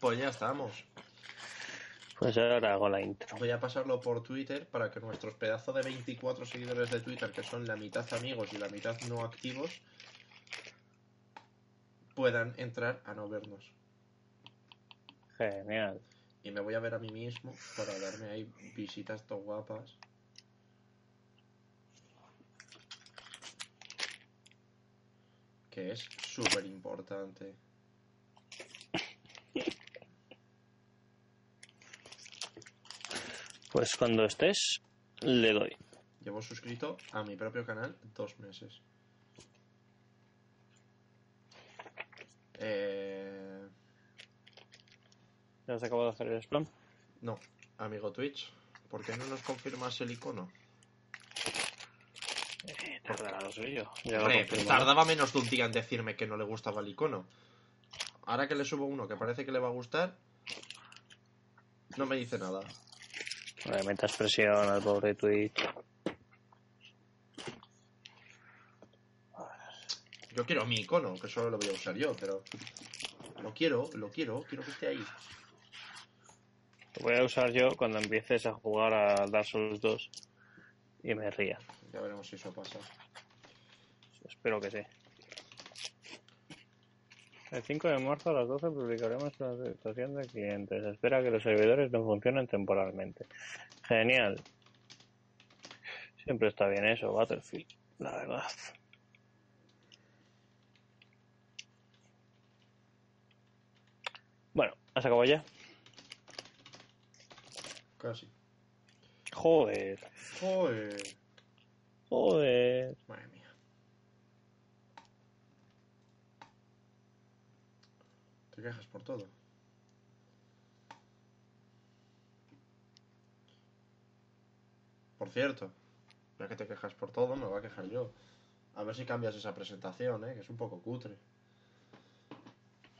Pues ya estamos. Pues ahora hago la intro. Voy a pasarlo por Twitter para que nuestros pedazos de 24 seguidores de Twitter, que son la mitad amigos y la mitad no activos, puedan entrar a no vernos. Genial. Y me voy a ver a mí mismo para darme ahí visitas tan guapas. Que es súper importante. Pues cuando estés, le doy. Llevo suscrito a mi propio canal dos meses. Eh, ¿Ya has acabado de hacer el spam? no, amigo Twitch, ¿por qué no nos confirmas el icono? Eh, tardará lo suyo. Lo Hombre, tardaba menos de un día en decirme que no le gustaba el icono. Ahora que le subo uno que parece que le va a gustar, no me dice nada. No le metas presión al pobre Twitch. Yo quiero mi icono, que solo lo voy a usar yo, pero lo quiero, lo quiero, quiero que esté ahí. Lo voy a usar yo cuando empieces a jugar a Dark Souls 2 y me ría. Ya veremos si eso pasa. Espero que sí. El 5 de marzo a las 12 publicaremos la situación de clientes. Espera que los servidores no funcionen temporalmente. Genial. Siempre está bien eso, Battlefield. La verdad. Bueno, ¿has acabado ya? Casi. Joder, Joder. joder. Madre mía. Te quejas por todo. Por cierto, ya que te quejas por todo, me voy a quejar yo. A ver si cambias esa presentación, ¿eh? que es un poco cutre.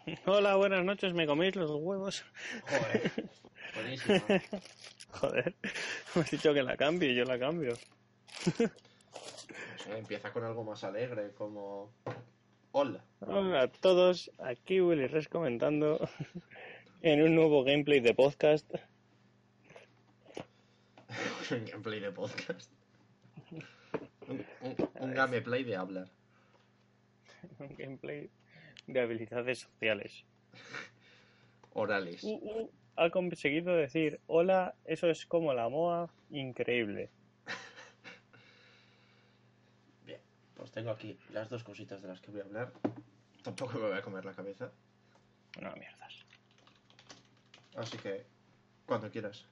Hola, buenas noches, ¿me coméis los huevos? Joder, buenísima. Joder, me has dicho que la cambie, yo la cambio. No sé, empieza con algo más alegre, como... Hola. Hola a todos, aquí Willy Res comentando en un nuevo gameplay de podcast. un gameplay de podcast. Un, un- un gameplay de hablar. Un gameplay de habilidades sociales. Orales. Uh, uh, ha conseguido decir, hola, eso es como la MOA, increíble. Pues tengo aquí las dos cositas de las que voy a hablar. Tampoco me voy a comer la cabeza. No, mierdas. Así que, cuando quieras.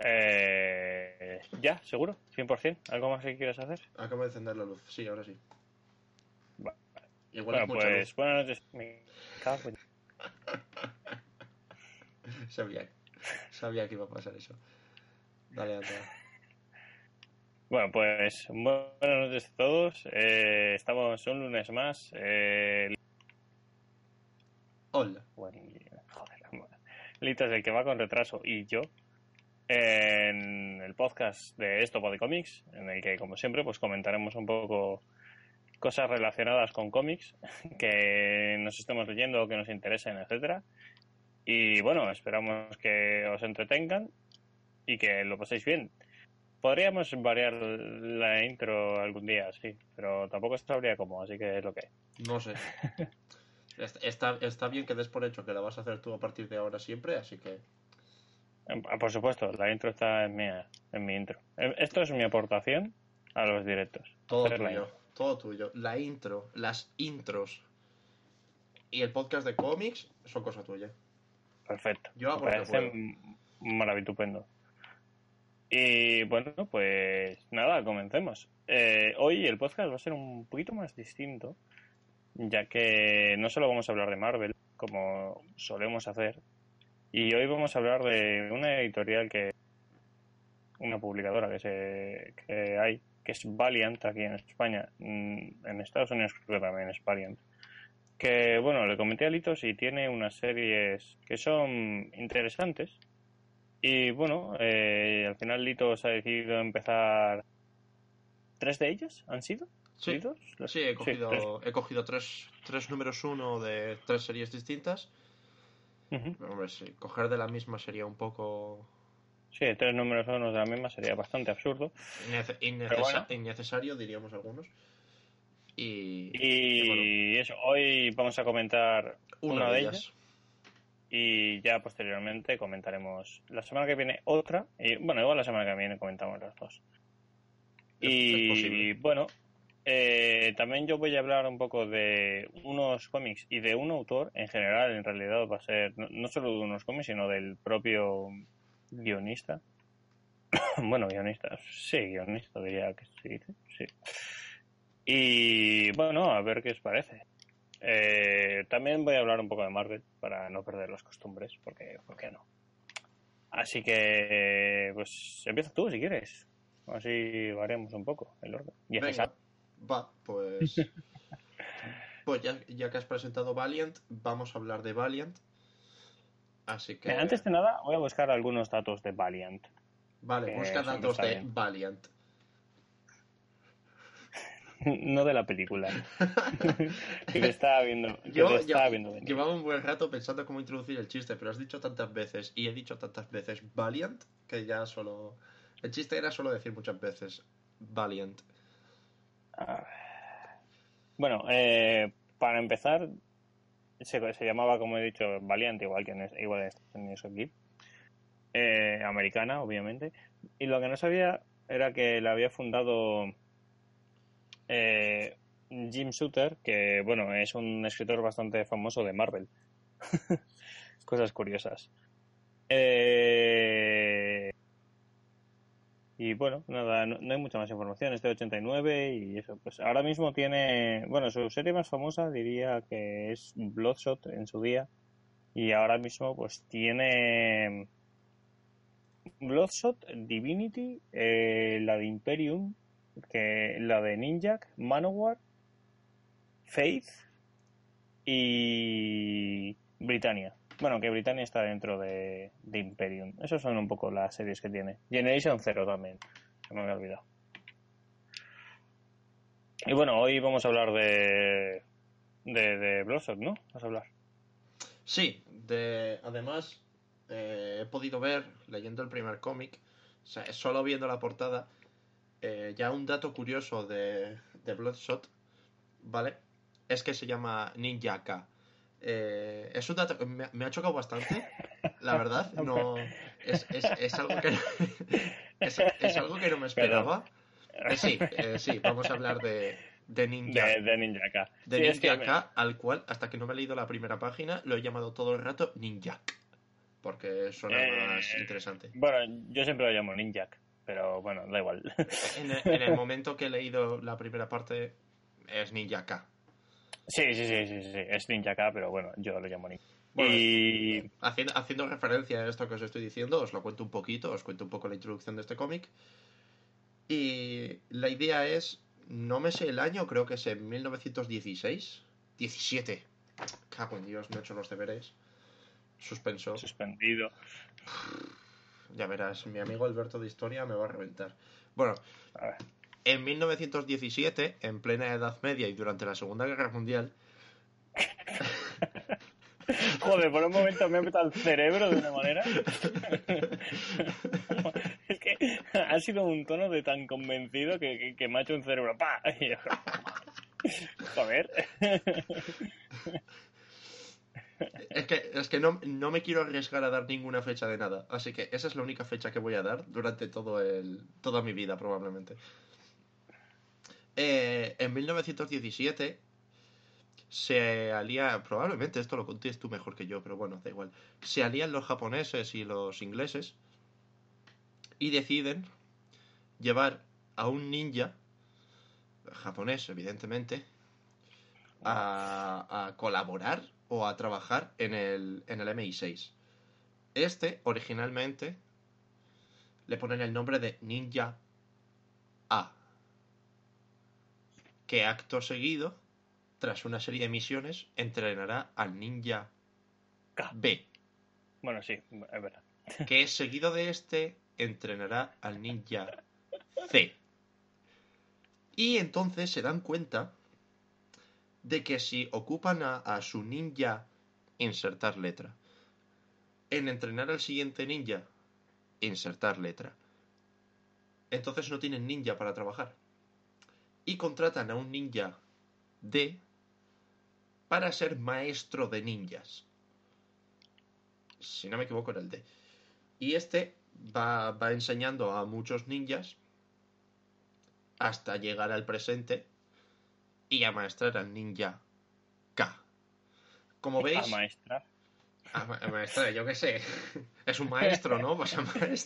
Eh, ya, seguro, 100%. ¿Algo más que quieras hacer? Acabo de encender la luz. Sí, ahora sí. Va. Igual Bueno, es mucha pues buenas noches. Me cago en- luz. Sabía, sabía que iba a pasar eso. Dale, anda. Bueno, pues buenas noches a todos. Eh, estamos un lunes más. Eh, Hola. Bueno, joder, Litos, el que va con retraso, y yo, en el podcast de Esto de Comics, en el que, como siempre, pues comentaremos un poco cosas relacionadas con cómics que nos estemos leyendo o que nos interesen, etcétera. Y bueno, esperamos que os entretengan y que lo paséis bien. Podríamos variar la intro algún día, sí, pero tampoco sabría cómo, así que es lo que hay. No sé. Est- Está, está bien que des por hecho que la vas a hacer tú a partir de ahora siempre, así que Ah, Por supuesto, la intro está en, mía, en mi intro. Eh, Esto es mi aportación a los directos. todo tuyo. Todo tuyo. La intro, las intros y el podcast de cómics son cosa tuya. Perfecto. Yo hago Me lo que parece puedo. m- maravitupendo. Y bueno, pues nada, comencemos. Eh, hoy el podcast va a ser un poquito más distinto, ya que no solo vamos a hablar de Marvel, como solemos hacer, y hoy vamos a hablar de una editorial que. una publicadora que, se, que hay, que es Valiant aquí en España. Mm, En Estados Unidos creo que también es Valiant. Que bueno, le comenté a Litos y tiene unas series que son interesantes. Y bueno, eh, al final Litos ha decidido empezar. ¿Tres de ellas han sido? Sí, ¿Litos? Las- sí, he tres. cogido, he cogido tres, tres números uno de tres series distintas. Pero, hombre, sí, coger de la misma sería un poco Sí, tres números unos de la misma sería bastante absurdo. innece- innecesa- Pero bueno. innecesario, diríamos algunos. Y, Y, bueno, eso, hoy vamos a comentar una, una de de ellas. Y ya posteriormente comentaremos la semana que viene otra. Y bueno, igual la semana que viene comentamos las dos. Y bueno, eh, también yo voy a hablar un poco de unos cómics y de un autor en general, en realidad va a ser no, no solo de unos cómics, sino del propio guionista. bueno, guionista, sí, guionista diría que se dice, sí. Y bueno, a ver qué os parece. Eh, también voy a hablar un poco de Marvel para no perder las costumbres, porque ¿por qué no? Así que, pues empieza tú si quieres. Así variamos un poco el orden. Y Venga, va, pues. pues ya, ya que has presentado Valiant, vamos a hablar de Valiant. Así que. Antes de nada, voy a buscar algunos datos de Valiant. Vale, busca datos de bien. Valiant. no de la película. que te estaba viendo. Que Yo te estaba ya- viendo venir. llevaba un buen rato pensando cómo introducir el chiste, pero has dicho tantas veces y he dicho tantas veces Valiant que ya solo. El chiste era solo decir muchas veces Valiant. Ah. Bueno, eh, para empezar, se, se llamaba, como he dicho, Valiant, igual que en, igual en Estados Unidos aquí. Eh, americana, obviamente. Y lo que no sabía era que la había fundado eh, Jim Shooter, que, bueno, es un escritor bastante famoso de Marvel. Cosas curiosas. Eh, y bueno, nada, no, hay mucha más información. Es de 89 y eso, pues ahora mismo tiene, bueno, su serie más famosa diría que es Bloodshot en su día. Y ahora mismo pues tiene Bloodshot, Divinity, eh, la de Imperium, que la de Ninjak, Manowar, Faith y Britannia. Bueno, que Britannia está dentro de, Imperium. Esas son un poco las series que tiene. Generation Zero también, se me había olvidado. Y bueno, hoy vamos a hablar de, de, de Bloodshot, ¿no? Vas a hablar. Sí, de, además eh, he podido ver, leyendo el primer cómic, o sea, solo viendo la portada, eh, ya un dato curioso de, de Bloodshot, ¿vale? Es que se llama Ninja K. Eh, es un dato que me, me ha chocado bastante, la verdad. No, es, es, es algo que es, es algo que no me esperaba. Eh, sí, eh, sí, vamos a hablar de, de Ninja De, de Ninjaka. de Sí, es que al cual, hasta que no me he leído la primera página, lo he llamado todo el rato Ninja. Porque suena Eh, más interesante. Bueno, yo siempre lo llamo Ninjak, pero bueno, da igual. En el, en el momento que he leído la primera parte, es Ninja K. Sí, sí, sí, sí, sí, es Ninjaka, pero bueno, yo lo llamo Ninja. Bueno, y Haciendo, haciendo referencia a esto que os estoy diciendo, os lo cuento un poquito, os cuento un poco la introducción de este cómic. Y la idea es, no me sé el año, creo que es en 1916. 17. Cago en Dios, no he hecho los deberes. Suspenso. suspendido. Ya verás, mi amigo Alberto de Historia me va a reventar. Bueno, A ver. en 1917, en plena Edad Media y durante la Segunda Guerra Mundial, Joder, por un momento me ha metido al cerebro de una manera. es que ha sido un tono de tan convencido que, que, que me ha hecho un cerebro. ¡Pa! Joder. Es que, es que no, no me quiero arriesgar a dar ninguna fecha de nada. Así que esa es la única fecha que voy a dar durante todo el, toda mi vida, probablemente. Eh, en 1917 se alía, probablemente esto lo contéis tú mejor que yo, pero bueno, da igual. Se alían los japoneses y los ingleses y deciden llevar a un ninja japonés, evidentemente, a, a colaborar o a trabajar en el, en el MI6. Este, originalmente, le ponen el nombre de Ninja A, que acto seguido, tras una serie de misiones, entrenará al Ninja K. B, Bueno, sí, es verdad. que seguido de este entrenará al Ninja C. Y entonces se dan cuenta de que si ocupan a, su ninja insertar letra, en entrenar al siguiente ninja insertar letra, entonces no tienen ninja para trabajar. Y contratan a un ninja D para ser maestro de ninjas. Si no me equivoco era el D. Y este va, va enseñando a muchos ninjas hasta llegar al presente y amaestrar al ninja K. Como veis, A maestra. a ma- a maestrar, yo qué sé, es un maestro, ¿no? Pues a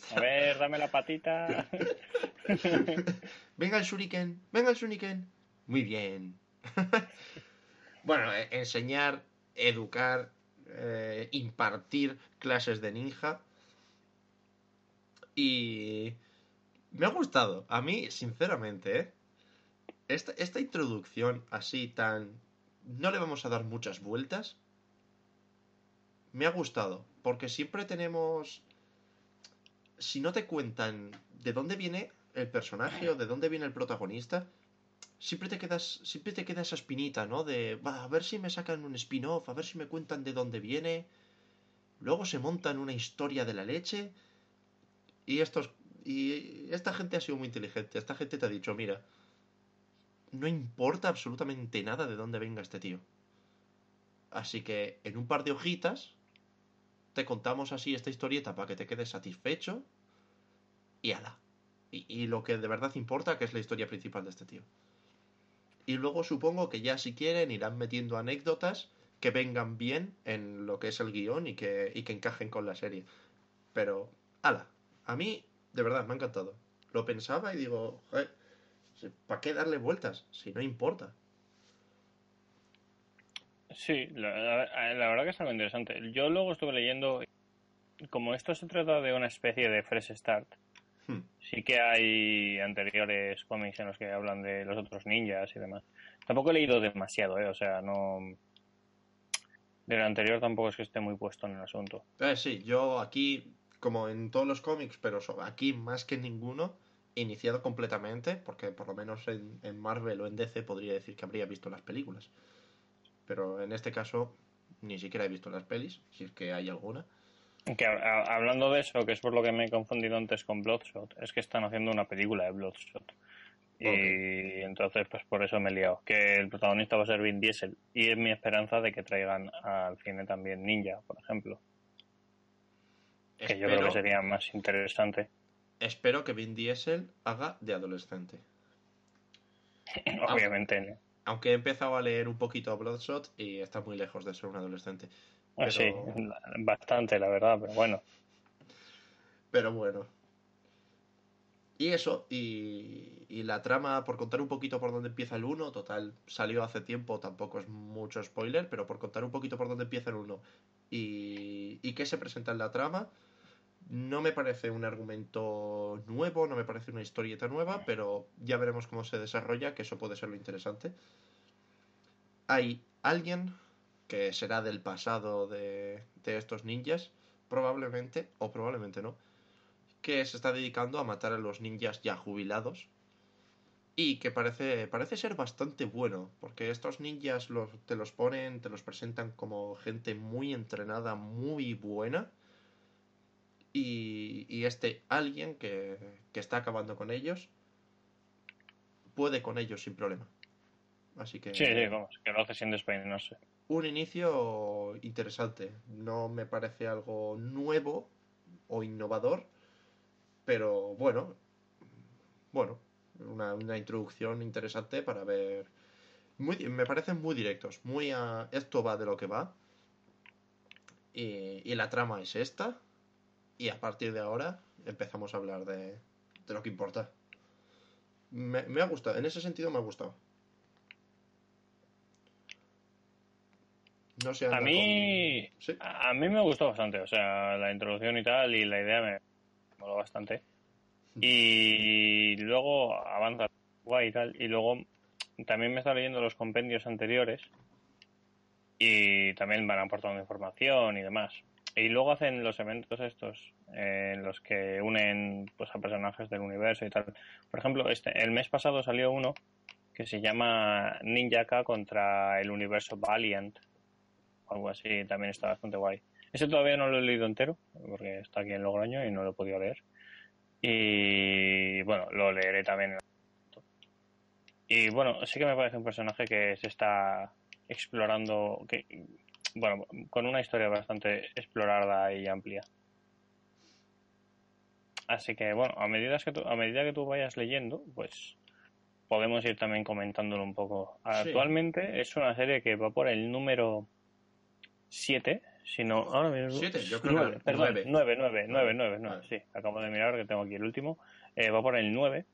A maestra. ver, dame la patita. Venga el shuriken, venga el shuriken. Muy bien. bueno, eh, enseñar, educar, eh, impartir clases de ninja. Y me ha gustado. A mí, sinceramente, ¿eh? Esta, esta introducción así tan... No le vamos a dar muchas vueltas. Me ha gustado. Porque siempre tenemos... Si no te cuentan de dónde viene el personaje o de dónde viene el protagonista, siempre te quedas, siempre te queda esa espinita, ¿no? De, va, a ver si me sacan un spin-off, a ver si me cuentan de dónde viene. Luego se montan una historia de la leche. Y estos, y esta gente ha sido muy inteligente. Esta gente te ha dicho, mira, no importa absolutamente nada de dónde venga este tío. Así que en un par de hojitas te contamos así esta historieta para que te quedes satisfecho y ala. Y, lo que de verdad importa, que es la historia principal de este tío. Y luego supongo que ya si quieren irán metiendo anécdotas que vengan bien en lo que es el guion y que, y que encajen con la serie. Pero, ala, a mí de verdad me ha encantado. Lo pensaba y digo, ¿para qué darle vueltas? Si no importa. Sí, la, la- la verdad que es algo interesante. Yo luego estuve leyendo, como esto se trata de una especie de fresh start, Hmm. sí que hay anteriores cómics en los que hablan de los otros ninjas y demás. Tampoco he leído demasiado, ¿eh? O sea, no... Del anterior tampoco es que esté muy puesto en el asunto. Eh, sí, yo aquí, como en todos los cómics, pero aquí más que ninguno, iniciado completamente, porque por lo menos en, en Marvel o en DC podría decir que habría visto las películas. Pero en este caso, ni siquiera he visto las pelis, si es que hay alguna. Que a- hablando de eso, que es por lo que me he confundido antes con Bloodshot, es que están haciendo una película de Bloodshot. Y entonces, pues por eso me he liado. Que el protagonista va a ser Vin Diesel. Y es mi esperanza de que traigan al cine también Ninja, por ejemplo. Que yo creo que sería más interesante. Espero que Vin Diesel haga de adolescente. Obviamente, ¿no? Aunque he empezado a leer un poquito Bloodshot y está muy lejos de ser un adolescente. Ah, Sí, Pero- bastante, la verdad, pero bueno. Pero bueno. Y eso, y, y la trama, por contar un poquito por dónde empieza el 1, total, salió hace tiempo, tampoco es mucho spoiler, pero por contar un poquito por dónde empieza el 1 y, y qué se presenta en la trama, no me parece un argumento nuevo, no me parece una historieta nueva, pero ya veremos cómo se desarrolla, que eso puede ser lo interesante. Hay alguien que será del pasado de, de estos ninjas, probablemente, o probablemente no, que se está dedicando a matar a los ninjas ya jubilados y que parece, parece ser bastante bueno, porque estos ninjas los, te los ponen, te los presentan como gente muy entrenada, muy buena, y, y este alguien que, que está acabando con ellos puede con ellos sin problema. Así que Sí, sí, vamos, que lo hace sin despeinarse. un inicio interesante. No me parece algo nuevo o innovador, pero bueno, bueno, una, una introducción interesante para ver. Muy, me parecen muy directos, muy a esto va de lo que va. Y, y la trama es esta. Y a partir de ahora empezamos a hablar de, de lo que importa. Me, me ha gustado, en ese sentido me ha gustado. No sé. A mí, con- Sí. a mí me gustó bastante, o sea, la introducción y tal, y la idea me moló bastante. Y luego avanza guay y tal, y luego también me está leyendo los compendios anteriores y también van aportando información y demás. Y luego hacen los eventos estos eh, en los que unen pues a personajes del universo y tal. Por ejemplo, este el mes pasado salió uno que se llama Ninjaka contra el universo Valiant algo así, también está bastante guay. Ese todavía no lo he leído entero, porque está aquí en Logroño y no lo he podido leer. Y bueno, lo leeré también. Y bueno, sí que me parece un personaje que se está explorando, que bueno, con una historia bastante explorada y amplia. Así que bueno, a medida que tú, a medida que tú vayas leyendo, pues podemos ir también comentándolo un poco. Actualmente es una serie que va por el número 7, si no, ahora mismo. Siete, yo creo nueve, que perdón, nueve. 9, 9, 9, 9, Vale. sí, acabo de mirar que tengo aquí el último. Eh, va por el 9,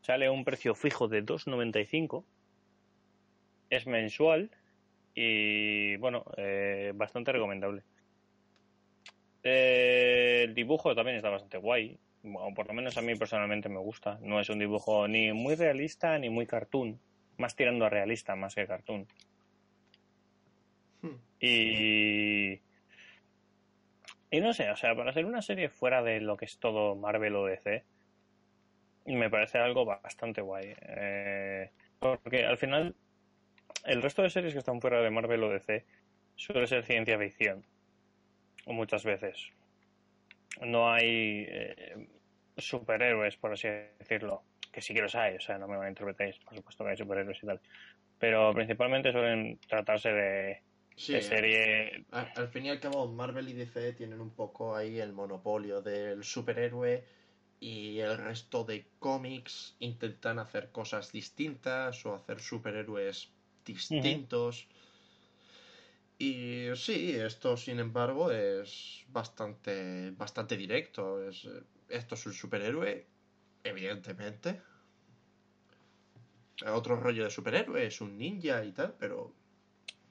sale a un precio fijo de 2,95, es mensual y bueno, eh, bastante recomendable. Eh, el dibujo también está bastante guay, o por lo menos a mí personalmente me gusta. No es un dibujo ni muy realista ni muy cartoon, más tirando a realista más que cartoon. Hmm. Y. Y no sé, o sea, para hacer una serie fuera de lo que es todo Marvel o DC, me parece algo bastante guay. Eh, porque al final, el resto de series que están fuera de Marvel o DC suele ser ciencia ficción. O muchas veces. No hay eh, superhéroes, por así decirlo. Que sí que los hay, o sea, no me malinterpretéis, por supuesto que hay superhéroes y tal. Pero principalmente suelen tratarse de, Sí, de serie a- al fin y al cabo, Marvel y DC tienen un poco ahí el monopolio del superhéroe y el resto de cómics intentan hacer cosas distintas o hacer superhéroes distintos. Y sí, esto sin embargo es bastante, bastante directo. Es, esto es un superhéroe, evidentemente. Otro rollo de superhéroe, es un ninja y tal, pero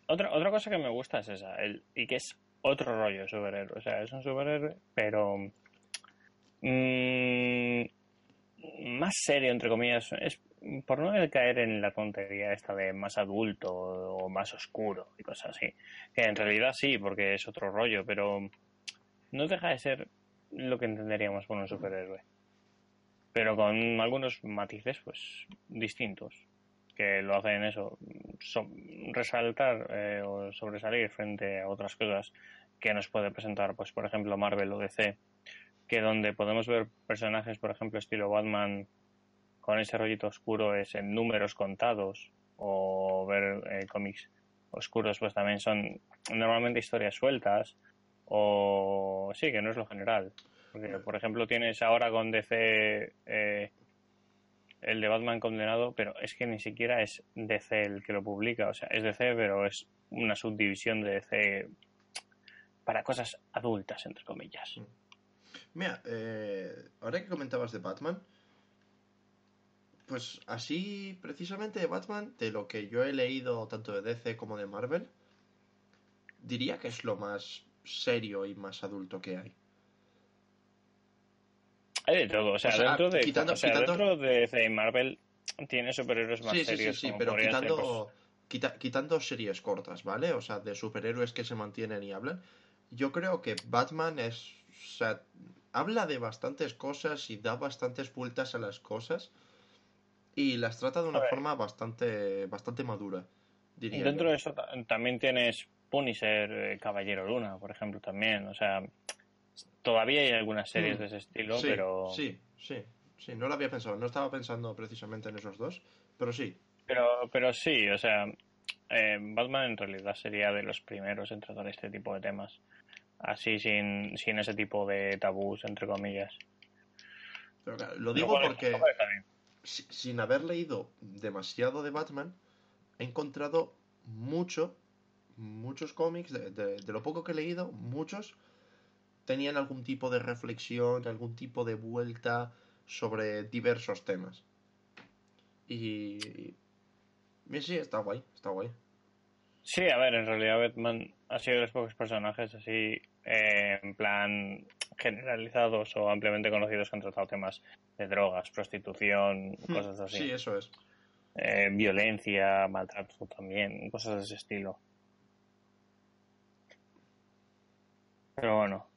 Otra, otra cosa que me gusta es esa, el, y que es otro rollo de superhéroe. O sea, es un superhéroe, pero mm, más serio, entre comillas. Es por no caer en la tontería esta de más adulto o más oscuro y cosas así. Que en realidad sí, porque es otro rollo, pero no deja de ser lo que entenderíamos por un superhéroe. Pero con algunos matices, pues, distintos que lo hacen eso, so- resaltar eh, o sobresalir frente a otras cosas que nos puede presentar, pues por ejemplo Marvel o DC, que donde podemos ver personajes, por ejemplo, estilo Batman con ese rollito oscuro es en números contados o ver eh, cómics oscuros pues también son normalmente historias sueltas o sí, que no es lo general. Porque, por ejemplo, tienes ahora con DC eh, el de Batman condenado, pero es que ni siquiera es DC el que lo publica, o sea, es DC, pero es una subdivisión de DC para cosas adultas, entre comillas. Mira, eh, ahora que comentabas de Batman, pues así precisamente de Batman, de lo que yo he leído tanto de DC como de Marvel, diría que es lo más serio y más adulto que hay. Hay de todo, o sea, O sea, dentro de quitando- o sea, quitando- dentro de DC y Marvel tiene superhéroes más Sí, sí, sí, serios sí, como pero ser, quitando, pues, quita- quitando series cortas, ¿vale? O sea, de superhéroes que se mantienen y hablan. Yo creo que Batman es, o sea, habla de bastantes cosas y da bastantes vueltas a las cosas y las trata de una forma bastante, bastante madura, diría Dentro yo. de eso ta- también tienes Punisher, eh, Caballero Luna, por ejemplo, también. O sea, todavía hay algunas series Mm. de ese estilo, sí, pero, sí, sí, sí, no lo había pensado, no estaba pensando precisamente en esos dos, pero sí, pero pero sí, o sea, eh, Batman en realidad sería de los primeros en tratar este tipo de temas. Así, sin, sin ese tipo de tabús, entre comillas. pero claro, lo digo Lo porque... si- sin haber leído demasiado de Batman, he encontrado mucho, muchos cómics, de, de- lo poco que he leído, muchos tenían algún tipo de reflexión, algún tipo de vuelta sobre diversos temas. Y, y sí, está guay, está guay. Sí, a ver, en realidad Batman ha sido de los pocos personajes así, eh, en plan generalizados o ampliamente conocidos que han tratado temas de drogas, prostitución, Hmm, cosas así. Sí, eso es. Eh, violencia, maltrato también, cosas de ese estilo. Pero bueno,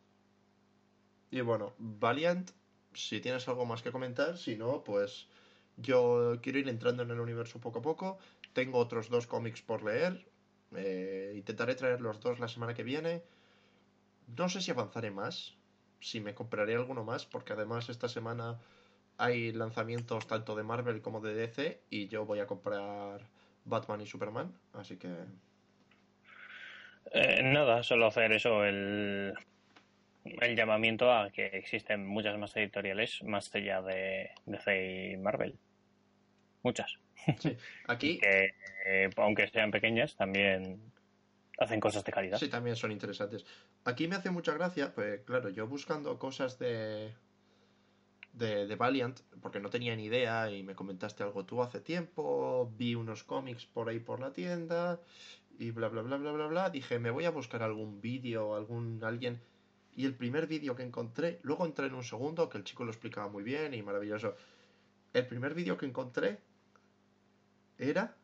Y bueno, Valiant, si tienes algo más que comentar, si no, pues yo quiero ir entrando en el universo poco a poco. Tengo otros dos cómics por leer. eh, intentaré traer los dos la semana que viene. No sé si avanzaré más, si me compraré alguno más, porque además esta semana hay lanzamientos tanto de Marvel como de DC y yo voy a comprar Batman y Superman, así que Eh, nada, solo hacer eso, el, el llamamiento a que existen muchas más editoriales más allá de DC y Marvel. Muchas. aquí Que, eh, aunque sean pequeñas, también hacen cosas de calidad. Sí, también son interesantes. Aquí me hace mucha gracia, pues claro, yo buscando cosas de, de, de Valiant, porque no tenía ni idea y me comentaste algo tú hace tiempo, vi unos cómics por ahí por la tienda y bla bla bla bla bla bla, dije, me voy a buscar algún vídeo, algún alguien y el primer vídeo que encontré, luego entré en un segundo que el chico lo explicaba muy bien y maravilloso. El primer vídeo que encontré era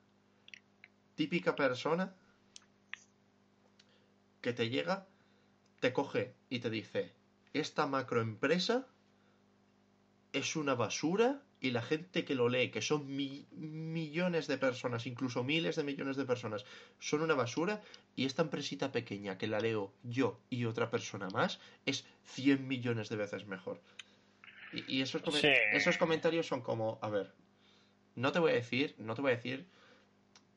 típica persona que te llega, te coge y te dice, esta macroempresa es una basura y la gente que lo lee, que son mi- millones de personas, incluso miles de millones de personas, son una basura y esta empresita pequeña que la leo yo y otra persona más es 100 millones de veces mejor. Y, y esos, Sí. esos comentarios son como, a ver, no te voy a decir, no te voy a decir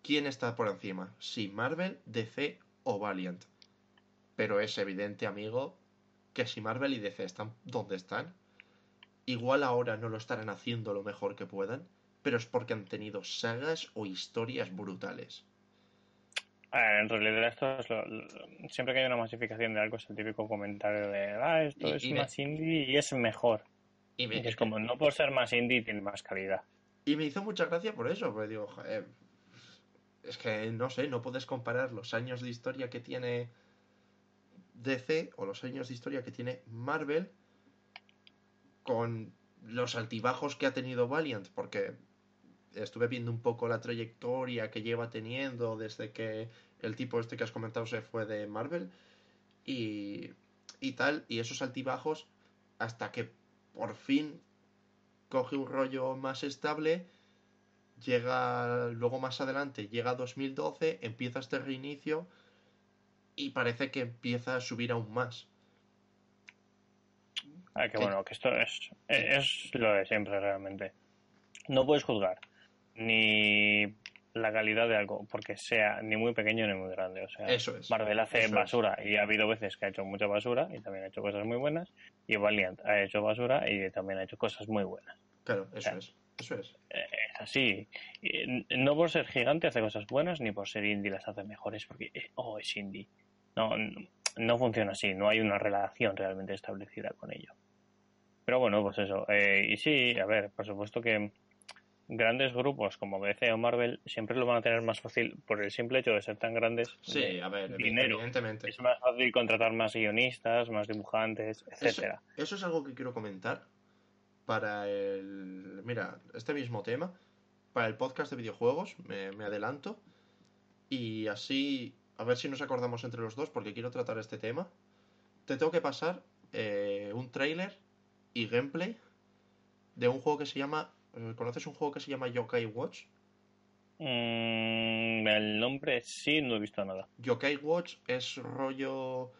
quién está por encima, si Marvel, DC o Valiant. Pero es evidente, amigo, que si Marvel y DC están donde están, igual ahora no lo estarán haciendo lo mejor que puedan, pero es porque han tenido sagas o historias brutales. En realidad esto es lo- lo- siempre que hay una masificación de algo es el típico comentario de ah, esto Y- es y me- más indie y es mejor. Y me, es como, no por ser más indie tiene más calidad. y me hizo mucha gracia por eso, porque digo, joder, es que no sé, no puedes comparar los años de historia que tiene DC o los años de historia que tiene Marvel con los altibajos que ha tenido Valiant, porque estuve viendo un poco la trayectoria que lleva teniendo desde que el tipo este que has comentado se fue de Marvel y, y tal, y esos altibajos hasta que por fin coge un rollo más estable, llega luego más adelante, llega a 2012, empieza este reinicio y parece que empieza a subir aún más. Ah, que bueno, que esto es, es lo de siempre realmente. No puedes juzgar ni la calidad de algo porque sea ni muy pequeño ni muy grande. O sea, Eso es. Marvel hace Eso es. basura y ha habido veces que ha hecho mucha basura y también ha hecho cosas muy buenas. Y Valiant ha hecho basura y también ha hecho cosas muy buenas. Claro, eso es. Eso es. Es así. No por ser gigante hace cosas buenas ni por ser indie las hace mejores porque, eh, oh, es indie. No, no, funciona así. No hay una relación realmente establecida con ello. Pero bueno, pues eso. Eh, y sí, a ver, por supuesto que grandes grupos como DC o Marvel siempre lo van a tener más fácil por el simple hecho de ser tan grandes. Sí, a ver, dinero. evidentemente. Es más fácil contratar más guionistas, más dibujantes, Eso, etcétera. eso es algo que quiero comentar para el... Mira, este mismo tema, para el podcast de videojuegos, me, me adelanto, y así, a ver si nos acordamos entre los dos, porque quiero tratar este tema. Te tengo que pasar eh, un tráiler y gameplay de un juego que se llama... eh, ¿Conoces un juego que se llama Yokai Watch? Mm, el nombre sí, no he visto nada. Yokai Watch es rollo.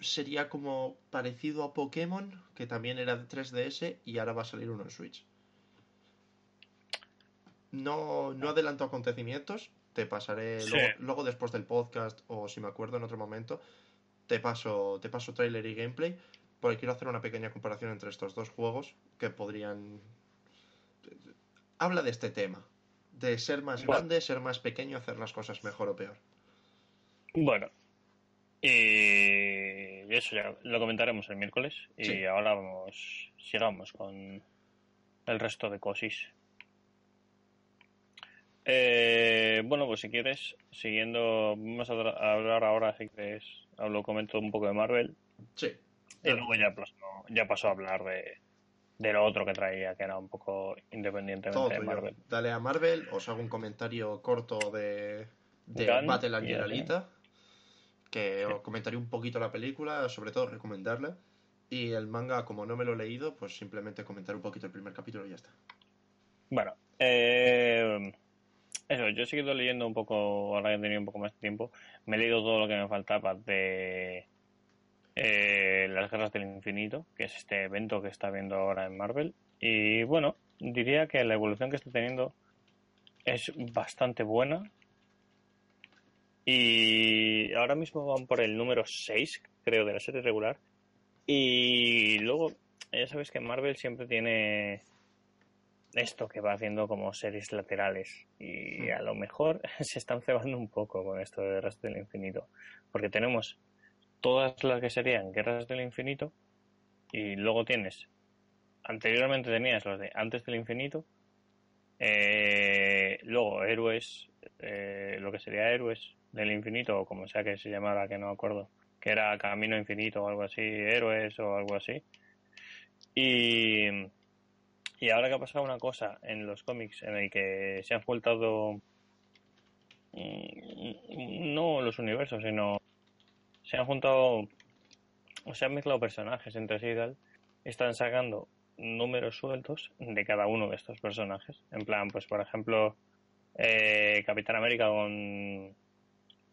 Sería como parecido a Pokémon, que también era de 3DS y ahora va a salir uno en Switch. No, no adelanto acontecimientos, te pasaré Sí. luego, luego después del podcast o si me acuerdo en otro momento, te paso, te paso trailer y gameplay, porque quiero hacer una pequeña comparación entre estos dos juegos que podrían... Habla de este tema, de ser más Bueno. grande, ser más pequeño, hacer las cosas mejor o peor. Bueno, y eso ya lo comentaremos el miércoles. Y Sí. ahora vamos, sigamos con el resto de cosis. Eh, bueno, pues si quieres, siguiendo, vamos a hablar ahora, si quieres, hablo, comento un poco de Marvel. Sí. Y luego ya, pasó, ya pasó a hablar de, de lo otro que traía, que era un poco independientemente Todo de. Marvel. Dale a Marvel, os hago un comentario corto de, de Gunn, Battle y Angel ya, Alita, que os comentaré un poquito la película, sobre todo recomendarla. Y el manga, como no me lo he leído, pues simplemente comentar un poquito el primer capítulo y ya está. Bueno, eh, eso, yo he seguido leyendo un poco, ahora que he tenido un poco más de tiempo, me he leído todo lo que me faltaba de eh, las Guerras del Infinito, que es este evento que está viendo ahora en Marvel. Y bueno, diría que la evolución que está teniendo es bastante buena. Y ahora mismo van por el número 6, creo, de la serie regular. Y luego, ya sabes que Marvel siempre tiene esto que va haciendo como series laterales y a lo mejor se están cebando un poco con esto de Guerras del Infinito. Porque tenemos todas las que serían Guerras del Infinito y luego tienes anteriormente tenías los de Antes del Infinito eh, luego Héroes eh, lo que sería Héroes del Infinito o como sea que se llamara que no me acuerdo que era Camino Infinito o algo así Héroes o algo así. Y y ahora que ha pasado una cosa en los cómics en el que se han juntado mm, no los universos, sino se han juntado o se han mezclado personajes entre sí y tal, están sacando números sueltos de cada uno de estos personajes. En plan, pues por ejemplo, eh, Capitán América con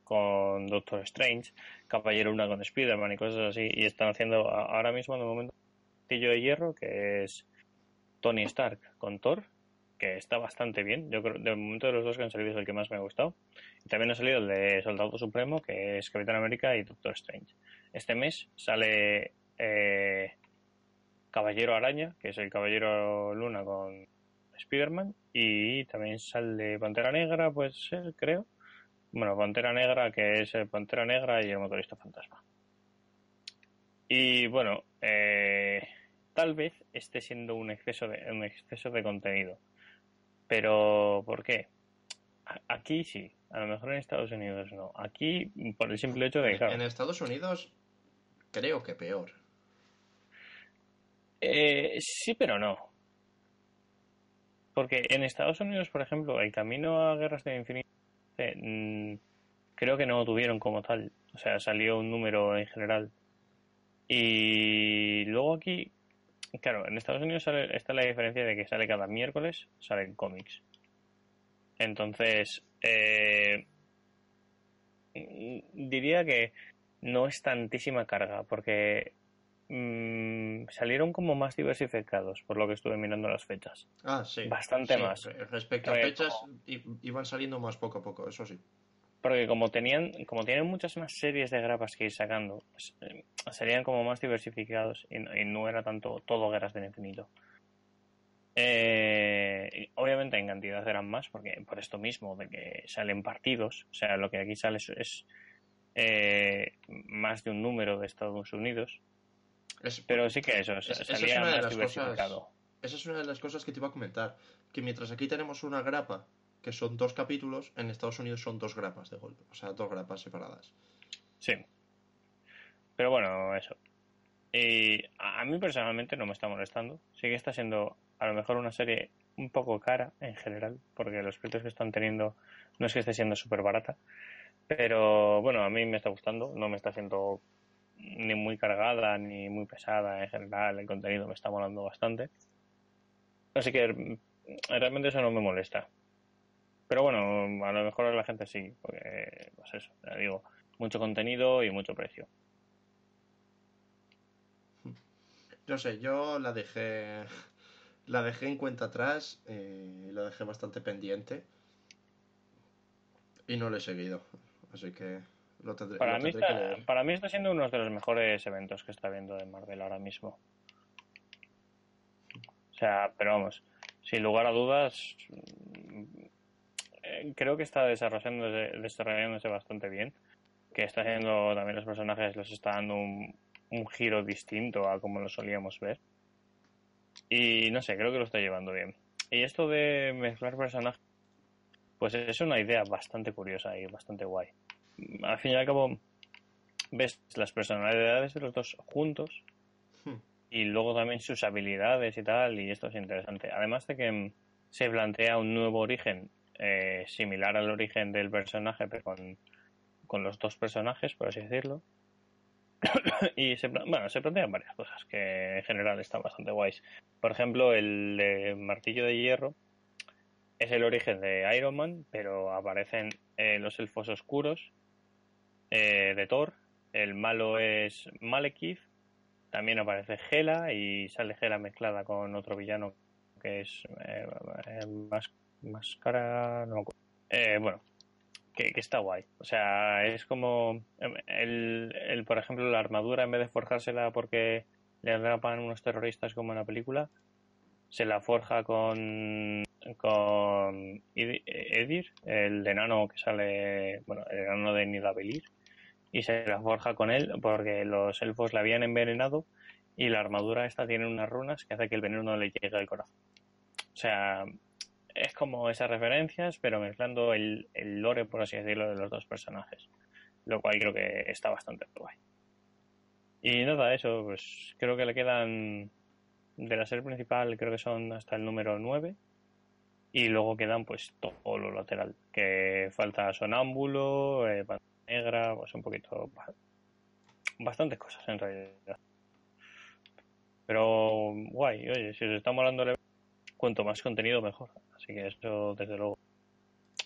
con Doctor Strange, Caballero Luna con Spider-Man y cosas así, y están haciendo ahora mismo, de momento, Tillo de Hierro, que es Tony Stark con Thor, que está bastante bien. Yo creo, de momento de los dos que han salido es el que más me ha gustado. Y también ha salido el de Soldado Supremo, que es Capitán América y Doctor Strange. Este mes sale eh, Caballero Araña, que es el Caballero Luna con Spider-Man. Y también sale Pantera Negra, pues ser, creo. Bueno, Pantera Negra, que es eh, Pantera Negra y el Motorista Fantasma. Y bueno, eh, tal vez esté siendo un exceso de, un exceso de contenido. Pero, ¿por qué? Aquí sí, a lo mejor en Estados Unidos no. Aquí, por el simple hecho de claro, En Estados Unidos, creo que peor. eh, sí, pero no. Porque en Estados Unidos, por ejemplo, el camino a Guerras del Infinito, eh, mm, creo que no lo tuvieron como tal. O sea, salió un número en general. Y luego aquí, claro, en Estados Unidos sale- está la diferencia de que sale cada miércoles, salen cómics. Entonces, eh, diría que no es tantísima carga, porque mm, salieron como más diversificados, por lo que estuve mirando las fechas. Ah, sí. Bastante Sí, más. re- Respecto a Eh, fechas, iban saliendo más poco a poco, eso sí. Porque como tenían, como tienen muchas más series de grapas que ir sacando, pues, eh, serían como más diversificados y, no- y no era tanto todo guerras del infinito. Eh, obviamente en cantidad eran más, porque por esto mismo, de que salen partidos, o sea, lo que aquí sale es, es, eh, más de un número de Estados Unidos, Es- pero sí que eso, Es- salía más las cosas- diversificado. Esa es una de las cosas que te iba a comentar. Que mientras aquí tenemos una grapa, que son dos capítulos, en Estados Unidos son dos grapas de golpe. O sea, dos grapas separadas. Sí. Pero bueno, eso. Y a mí personalmente no me está molestando. Sí que está siendo a lo mejor una serie un poco cara en general, porque los precios que están teniendo no es que esté siendo súper barata. Pero bueno, a mí me está gustando. No me está siendo ni muy cargada ni muy pesada en general. El contenido me está molando bastante. Así que mm, realmente eso no me molesta. Pero bueno, a lo mejor la gente sí, porque pues eso, ya digo, mucho contenido y mucho precio. Yo sé, yo la dejé. La dejé en cuenta atrás. eh, la dejé bastante pendiente. Y no lo he seguido. Así que lo tendré, Para lo mí, tendré está, para mí está siendo uno de los mejores eventos que está viendo de Marvel ahora mismo. O sea, pero vamos, sin lugar a dudas, creo que está desarrollándose, desarrollándose bastante bien. Que está haciendo también los personajes, les está dando un, un giro distinto a como lo solíamos ver. Y no sé, creo que lo está llevando bien. Y esto de mezclar personajes, pues es una idea bastante curiosa y bastante guay. Al fin y al cabo, ves las personalidades de los dos juntos Hmm. y luego también sus habilidades y tal, y esto es interesante. Además de que se plantea un nuevo origen eh, similar al origen del personaje, pero con, con los dos personajes, por así decirlo. y se, bueno, se plantean varias cosas que en general están bastante guays. Por ejemplo, el de martillo de hierro es el origen de Iron Man, pero aparecen eh, los elfos oscuros eh, de Thor. El malo es Malekith. También aparece Hela y sale Hela mezclada con otro villano que es eh, eh, más, máscara. No. Eh, bueno, que, que está guay. O sea, es como em, el, el, por ejemplo, la armadura en vez de forjársela porque le atrapan unos terroristas como en la película, se la forja con con Edi- Edir, el enano que sale, bueno, el enano de Nidavellir, y se la forja con él porque los elfos la habían envenenado y la armadura esta tiene unas runas que hace que el veneno no le llegue al corazón. O sea, es como esas referencias, pero mezclando el, el lore, por así decirlo, de los dos personajes. Lo cual creo que está bastante guay. Y nada, eso, pues creo que le quedan de la serie principal, creo que son hasta el número 9. Y luego quedan pues todo lo lateral. Que falta Sonámbulo, eh, Negra, pues un poquito. Bastantes cosas en realidad. Pero guay, oye, si os está molando el cuanto más contenido mejor. Así que eso, desde luego.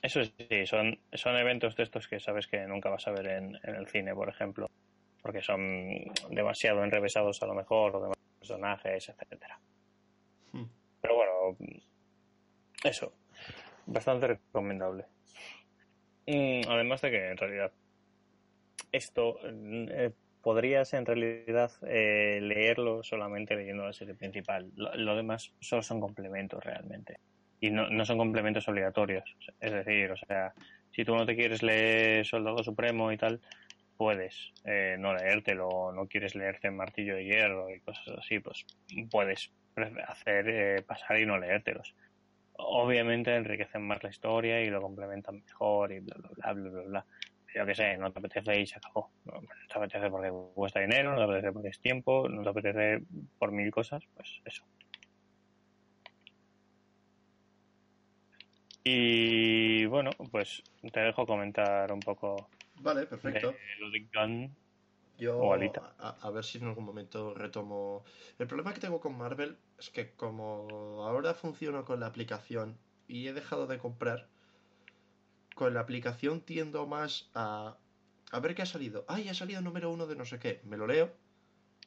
Eso sí, son, son eventos de estos que sabes que nunca vas a ver en, en el cine, por ejemplo, porque son demasiado enrevesados a lo mejor, o demasiados personajes, etcétera. Hmm. Pero bueno, eso, bastante recomendable. Mm, Además de que en realidad esto eh, podrías en realidad eh, leerlo solamente leyendo la serie principal. Lo, demás solo son complementos realmente. Y no, no son complementos obligatorios. Es decir, o sea, si tú no te quieres leer Soldado Supremo y tal, puedes eh, no leértelo, no quieres leerte Martillo de Hierro y cosas así, pues puedes hacer eh, pasar y no leértelos. Obviamente enriquecen más la historia y lo complementan mejor y bla bla bla bla bla. bla. Yo qué sé, no te apetece y se acabó. No te apetece porque cuesta dinero, no te apetece porque es tiempo, no te apetece por mil cosas, pues eso. Y bueno, pues te dejo comentar un poco Vale, perfecto. de. Yo O Alita. a, a ver si en algún momento retomo. El problema que tengo con Marvel es que como ahora funciono con la aplicación y he dejado de comprar, con la aplicación tiendo más a a ver qué ha salido. Ay, ha salido número uno de no sé qué. Me lo leo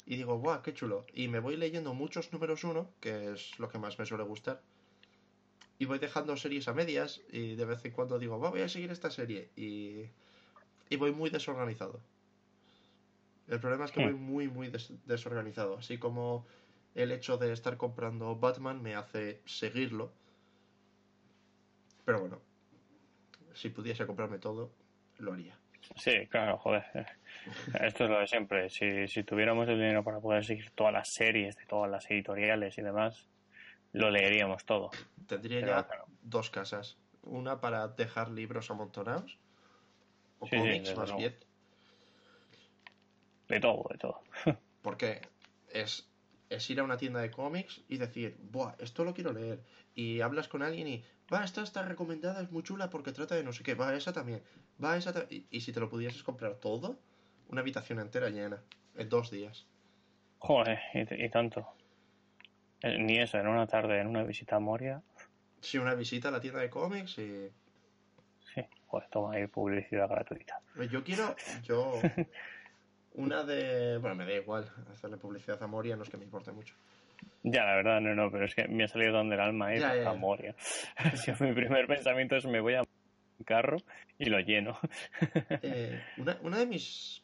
y digo, guau, qué chulo. Y me voy leyendo muchos números uno, que es lo que más me suele gustar. Y voy dejando series a medias y de vez en cuando digo, "Va, voy a seguir esta serie. Y, y voy muy desorganizado. El problema es que Hmm. voy muy, muy des- desorganizado. Así como el hecho de estar comprando Batman me hace seguirlo. Pero bueno, si pudiese comprarme todo, lo haría. Sí, claro, joder. Esto es lo de siempre. Si, si tuviéramos el dinero para poder seguir todas las series de todas las editoriales y demás, lo leeríamos todo. Tendría Pero, ya claro. dos casas. Una para dejar libros amontonados. O Sí, cómics, más bien. De todo, de todo. Porque es, es ir a una tienda de cómics y decir, Buah, esto lo quiero leer. Y hablas con alguien y, va, esta está recomendada, es muy chula porque trata de no sé qué. Va, esa también. Va, esa ta-". y, y si te lo pudieses comprar todo, una habitación entera llena. En dos días. Joder, y, y tanto. Eh, Ni eso, en una tarde, en una visita a Moria. Sí, una visita a la tienda de cómics y... Sí, joder, toma ahí publicidad gratuita. Yo quiero, yo... Una de... Bueno, me da igual hacerle publicidad a Moria, no es que me importe mucho. Ya, la verdad, no, no, pero es que me ha salido donde el alma es a Moria. Mi primer pensamiento es me voy a un carro y lo lleno. Eh, una, una de mis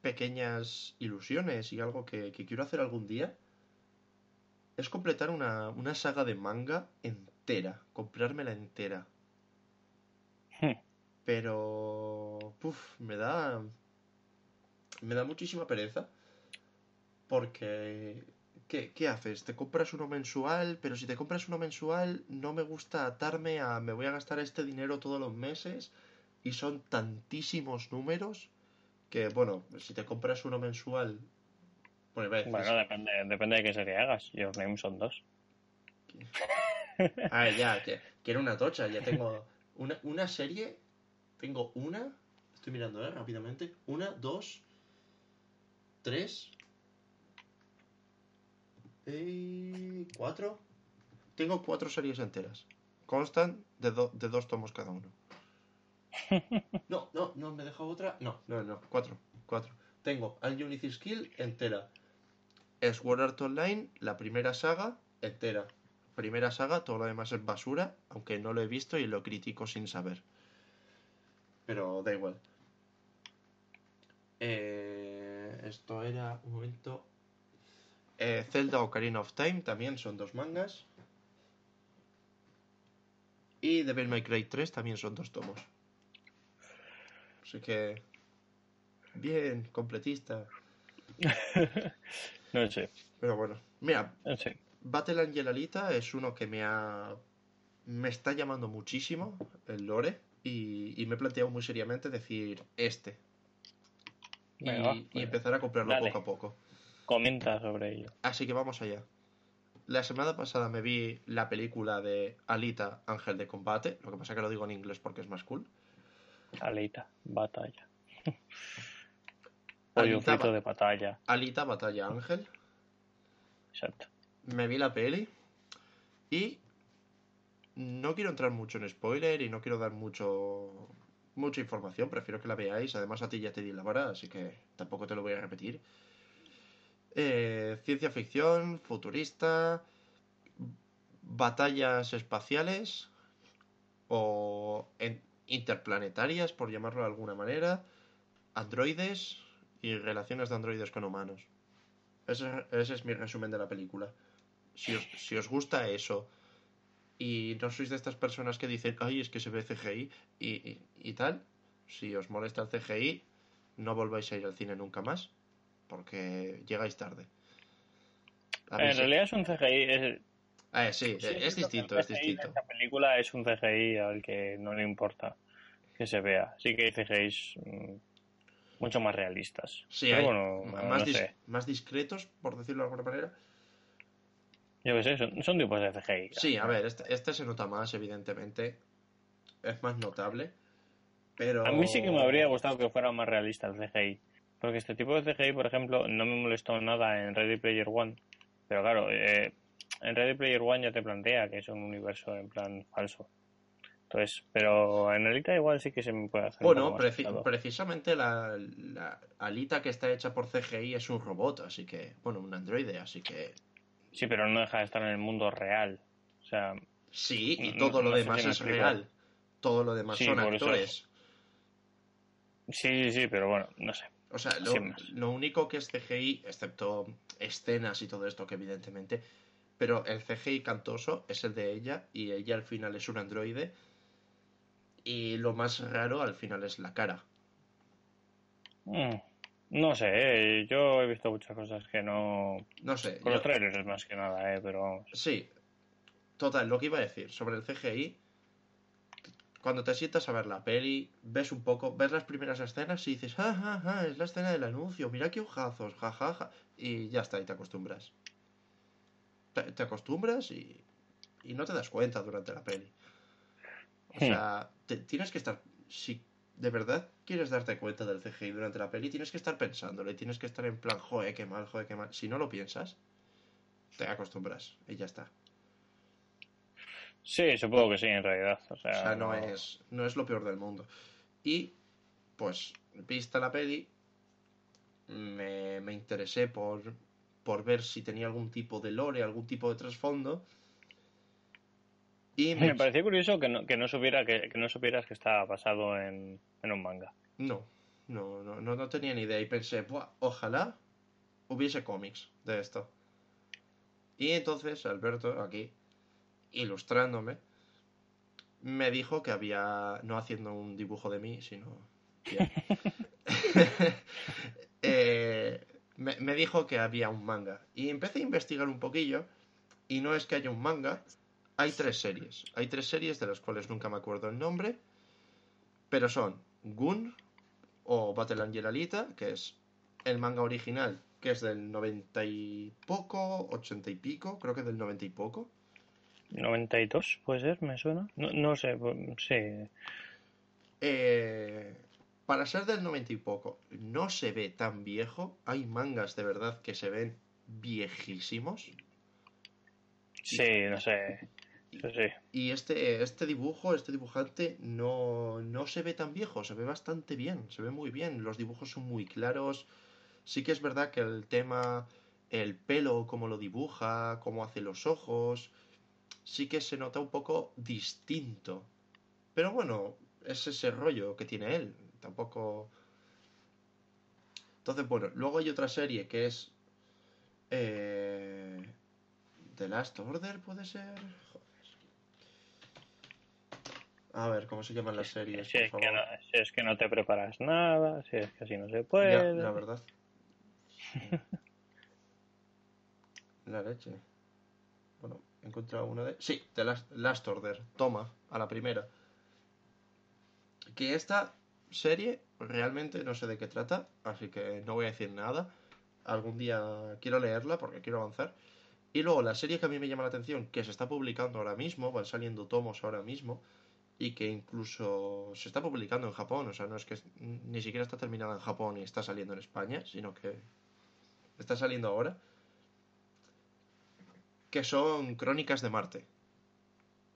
pequeñas ilusiones y algo que, que quiero hacer algún día es completar una, una saga de manga entera, comprármela entera. Hmm. Pero, puf, me da, me da muchísima pereza Porque, ¿qué, ¿qué haces? Te compras uno mensual, pero si te compras uno mensual, no me gusta atarme a me voy a gastar este dinero todos los meses y son tantísimos números que, bueno, si te compras uno mensual, pues ves. Bueno, depende, depende de qué serie hagas. Your Name son dos. A ver, ya, que- quiero una tocha, ya tengo una, una serie, tengo una, estoy mirando, ¿eh? Rápidamente, una, dos, tres, eh, cuatro, tengo cuatro series enteras, constan de, do- de dos tomos cada uno. No, no, no, me deja otra, no, no, no, cuatro, cuatro. Tengo Unity Skill entera, Sword Art Online, la primera saga entera, primera saga, todo lo demás es basura, aunque no lo he visto y lo critico sin saber. Pero da igual. Eh, esto era un momento. Eh, Zelda Ocarina of Time también son dos mangas. Y Devil May Cry 3 también son dos tomos. Así que. Bien, completista. No sé, Pero bueno, mira, no sé. Battle Angel Alita es uno que me ha. Me está llamando muchísimo el lore. Y, y me he planteado muy seriamente decir este. Y, Venga, y pues, empezar a comprarlo dale. poco a poco. Comenta sobre ello. Así que vamos allá. La semana pasada me vi la película de Alita, Ángel de Combate. Lo que pasa que lo digo en inglés porque es más cool. Alita, batalla. Pollo Alita, frito de batalla. Alita, Batalla Ángel. Exacto. me vi la peli y no quiero entrar mucho en spoiler y no quiero dar mucho mucha información, prefiero que la veáis. Además a ti ya te di la vara, así que tampoco te lo voy a repetir. Eh, ciencia ficción, futurista, batallas espaciales o interplanetarias, por llamarlo de alguna manera, androides y relaciones de androides con humanos. Ese, ese es mi resumen de la película. Si os, gusta eso y no sois de estas personas que dicen, ay, es que se ve CGI y- y tal, si os molesta el CGI, no volváis a ir al cine nunca más, porque llegáis tarde. En realidad es un CGI. Es, Ah, sí, sí, es distinto, es distinto. Esta película es un CGI al que no le importa que se vea. Sí que hay CGIs mm, mucho más realistas. Sí, hay bueno, más, no dis- sé. más discretos, por decirlo de alguna manera. Yo qué sé, son, son tipos de CGI. Sí, a ver, este, este se nota más, evidentemente. Es más notable. Pero. A mí sí que me habría gustado que fuera más realista el CGI. Porque este tipo de CGI, por ejemplo, no me molestó nada en Ready Player One. Pero claro, eh, en Ready Player One ya te plantea que es un universo en plan falso. Entonces, pero en Alita igual sí que se me puede hacer. Bueno, preci- precisamente la, la alita que está hecha por CGI es un robot, así que. Bueno, un androide, así que. Sí, pero no deja de estar en el mundo real. O sea, Sí, y No- todo lo no demás si es real. Todo lo demás Sí, son actores. sí, sí, pero bueno, no sé. O sea, lo, único que es CGI, excepto escenas y todo esto, que evidentemente. Pero el CGI cantoso es el de ella, y ella al final es un androide. Y lo más raro al final es la cara. Mm, No sé, eh, yo he visto muchas cosas que no... No sé. Con yo- los trailers más que nada, eh, pero... Sí. Total, lo que iba a decir sobre el CGI. Cuando te sientas a ver la peli, ves un poco, ves las primeras escenas y dices, ah, ah, ah, es la escena del anuncio, mira qué ojazos, jajaja. Y ya está, y te acostumbras. Te, te acostumbras y, y no te das cuenta durante la peli. O Hmm. sea, te- tienes que estar. Si de verdad quieres darte cuenta del CGI durante la peli, tienes que estar pensándolo y tienes que estar en plan, joder, qué mal, joder, qué mal. Si no lo piensas, te acostumbras y ya está. Sí, supongo que sí, en realidad. O sea, O sea, no es, no es lo peor del mundo. Y, pues, vista la peli, me, me interesé por, por ver si tenía algún tipo de lore, algún tipo de trasfondo. Y me... Me pareció curioso que no, que no, supiera que, que no supieras que estaba basado en, en un manga. No, no, no, no, no tenía ni idea. Y pensé, "Buah, ojalá hubiese cómics de esto. Y entonces Alberto, aquí, ilustrándome, me dijo que había, no haciendo un dibujo de mí, sino... Eh, me, me dijo que había un manga. Y empecé a investigar un poquillo. Y no es que haya un manga. Hay tres series. Hay tres series de las cuales nunca me acuerdo el nombre. Pero son Gun o Battle Angel Alita, que es el manga original, que es del 90 y poco, 80 y pico, creo que del 90 y poco. 92, puede ser, me suena. No, no sé, pues, sí. Eh, para ser del 90 y poco, no se ve tan viejo. Hay mangas de verdad que se ven viejísimos. Sí, no sé. Sí. Y este, este dibujo, este dibujante, no, no se ve tan viejo, se ve bastante bien, se ve muy bien. Los dibujos son muy claros. Sí que es verdad que el tema, el pelo, cómo lo dibuja, cómo hace los ojos, sí que se nota un poco distinto. Pero bueno, es ese rollo que tiene él. Tampoco. Entonces, bueno, luego hay otra serie que es. Eh, The Last Order, puede ser. Joder. A ver, ¿cómo se llaman las series? Si es, que no, si es que no te preparas nada, si es que así no se Ya, puede. la verdad. La leche. Bueno, he encontrado una de. Sí, de Last, Last Order. Toma, a la primera. Que esta serie realmente no sé de qué trata, así que no voy a decir nada. Algún día quiero leerla porque quiero avanzar. Y luego la serie que a mí me llama la atención, que se está publicando ahora mismo, van saliendo tomos ahora mismo, y que incluso se está publicando en Japón, o sea, no es que ni siquiera está terminada en Japón y está saliendo en España, sino que está saliendo ahora, que son Crónicas de Marte,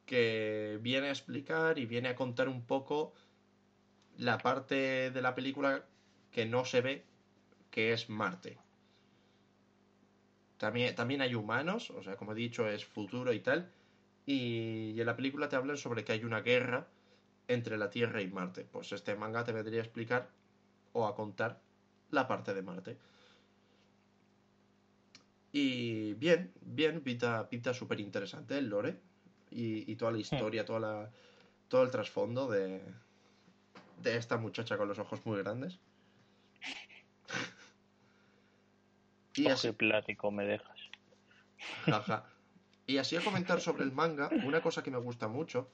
que viene a explicar y viene a contar un poco la parte de la película que no se ve, que es Marte. También, también hay humanos, o sea, como he dicho, es futuro y tal. Y, y en la película te hablan sobre que hay una guerra entre la Tierra y Marte. Pues este manga te vendría a explicar o a contar la parte de Marte. Y bien, bien, pinta, pinta súper interesante el lore y, y toda la historia, toda la, todo el trasfondo de, de esta muchacha con los ojos muy grandes. Y así, plático me dejas. Jaja. Y así a comentar sobre el manga, una cosa que me gusta mucho,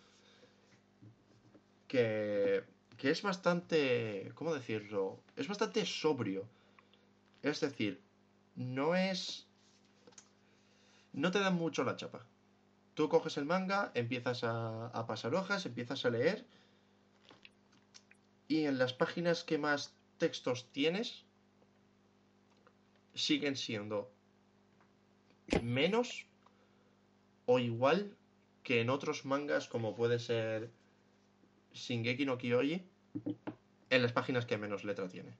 que, que es bastante, ¿cómo decirlo? Es bastante sobrio. Es decir, no es... No te dan mucho la chapa. Tú coges el manga, empiezas a, pasar hojas, empiezas a leer, y en las páginas que más textos tienes, siguen siendo menos o igual que en otros mangas como puede ser Shingeki no Kyoji en las páginas que menos letra tiene.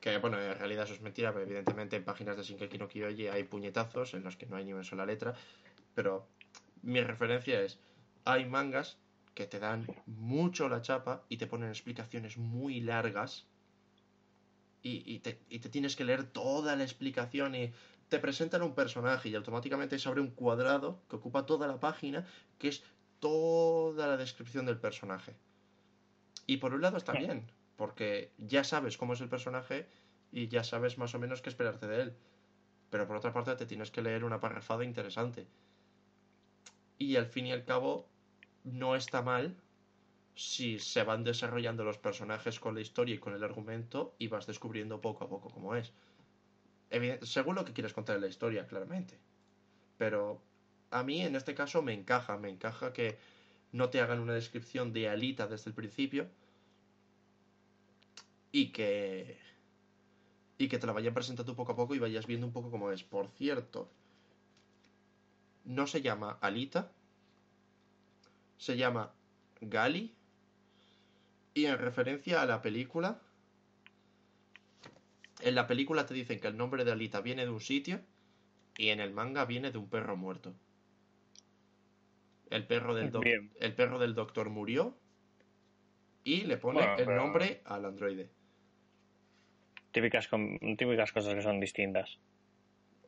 Que bueno, en realidad eso es mentira, pero evidentemente en páginas de Shingeki no Kyoji hay puñetazos en los que no hay ni una sola letra, pero mi referencia es hay mangas que te dan mucho la chapa y te ponen explicaciones muy largas y, y te, y te tienes que leer toda la explicación y te presentan un personaje y automáticamente se abre un cuadrado que ocupa toda la página, que es toda la descripción del personaje. Y por un lado está bien, porque ya sabes cómo es el personaje y ya sabes más o menos qué esperarte de él. Pero por otra parte te tienes que leer una parrafada interesante. Y al fin y al cabo no está mal si se van desarrollando los personajes con la historia y con el argumento y vas descubriendo poco a poco cómo es. Según lo que quieres contar en la historia, claramente. Pero a mí en este caso me encaja, me encaja que no te hagan una descripción de Alita desde el principio y que y que te la vayan presentando poco a poco y vayas viendo un poco cómo es. Por cierto, no se llama Alita, se llama Gali y en referencia a la película en la película te dicen que el nombre de Alita viene de un sitio y en el manga viene de un perro muerto. El perro del, el perro del doctor murió y le pone Bueno, el pero- nombre al androide. Típicas, cosas que son distintas.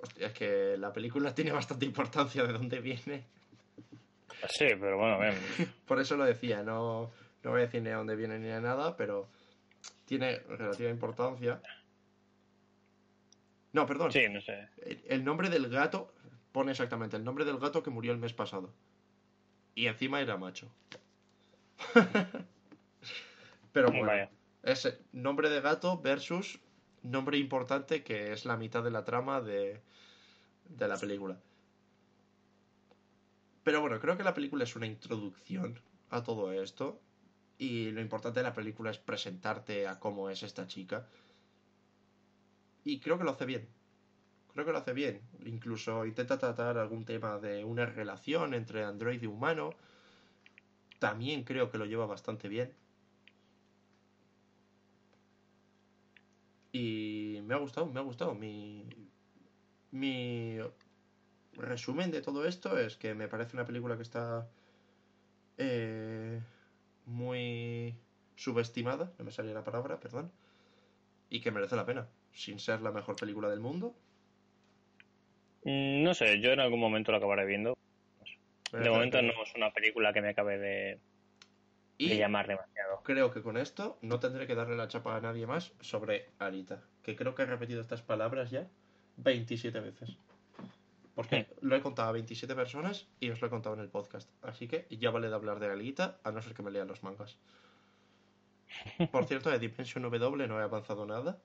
Hostia, es que la película tiene bastante importancia de dónde viene. Sí, pero bueno, ven. Por eso lo decía, no, no voy a decir ni a dónde viene ni a nada, pero tiene relativa importancia. No, perdón. Sí, no sé. El, el nombre del gato pone exactamente el nombre del gato que murió el mes pasado. Y encima era macho. Pero bueno, Vaya. es nombre de gato versus nombre importante que es la mitad de la trama de, de la película. Pero bueno, creo que la película es una introducción a todo esto. Y lo importante de la película es presentarte a cómo es esta chica. Y creo que lo hace bien. Creo que lo hace bien. Incluso intenta tratar algún tema de una relación entre androide y humano. También creo que lo lleva bastante bien. Y me ha gustado, me ha gustado. Mi, mi resumen de todo esto es que me parece una película que está eh, muy subestimada, no me salía la palabra, perdón, y que merece la pena, sin ser la mejor película del mundo. Mm, No sé, yo en algún momento lo acabaré viendo. De merece la momento no es una película que me acabe de, de Y llamar demasiado. creo que con esto no tendré que darle la chapa a nadie más sobre Arita, que creo que he repetido estas palabras ya 27 veces. Porque lo he contado a 27 personas y os lo he contado en el podcast. Así que ya vale de hablar de Alita, a no ser que me lean los mangas. Por cierto, de Dimension W no he avanzado nada.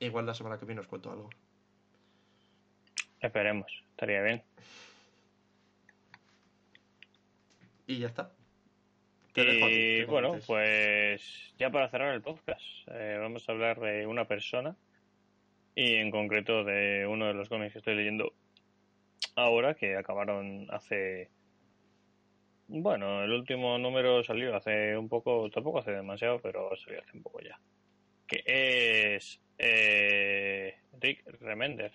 Igual la semana que viene os cuento algo. Esperemos, estaría bien. Y ya está. Te dejo a ti, Y que bueno, pues ya para cerrar el podcast, eh, vamos a hablar de una persona y en concreto de uno de los cómics que estoy leyendo ahora que acabaron hace. Bueno, el último número salió hace un poco, tampoco hace demasiado, pero salió hace un poco ya. Que es eh, Rick Remender.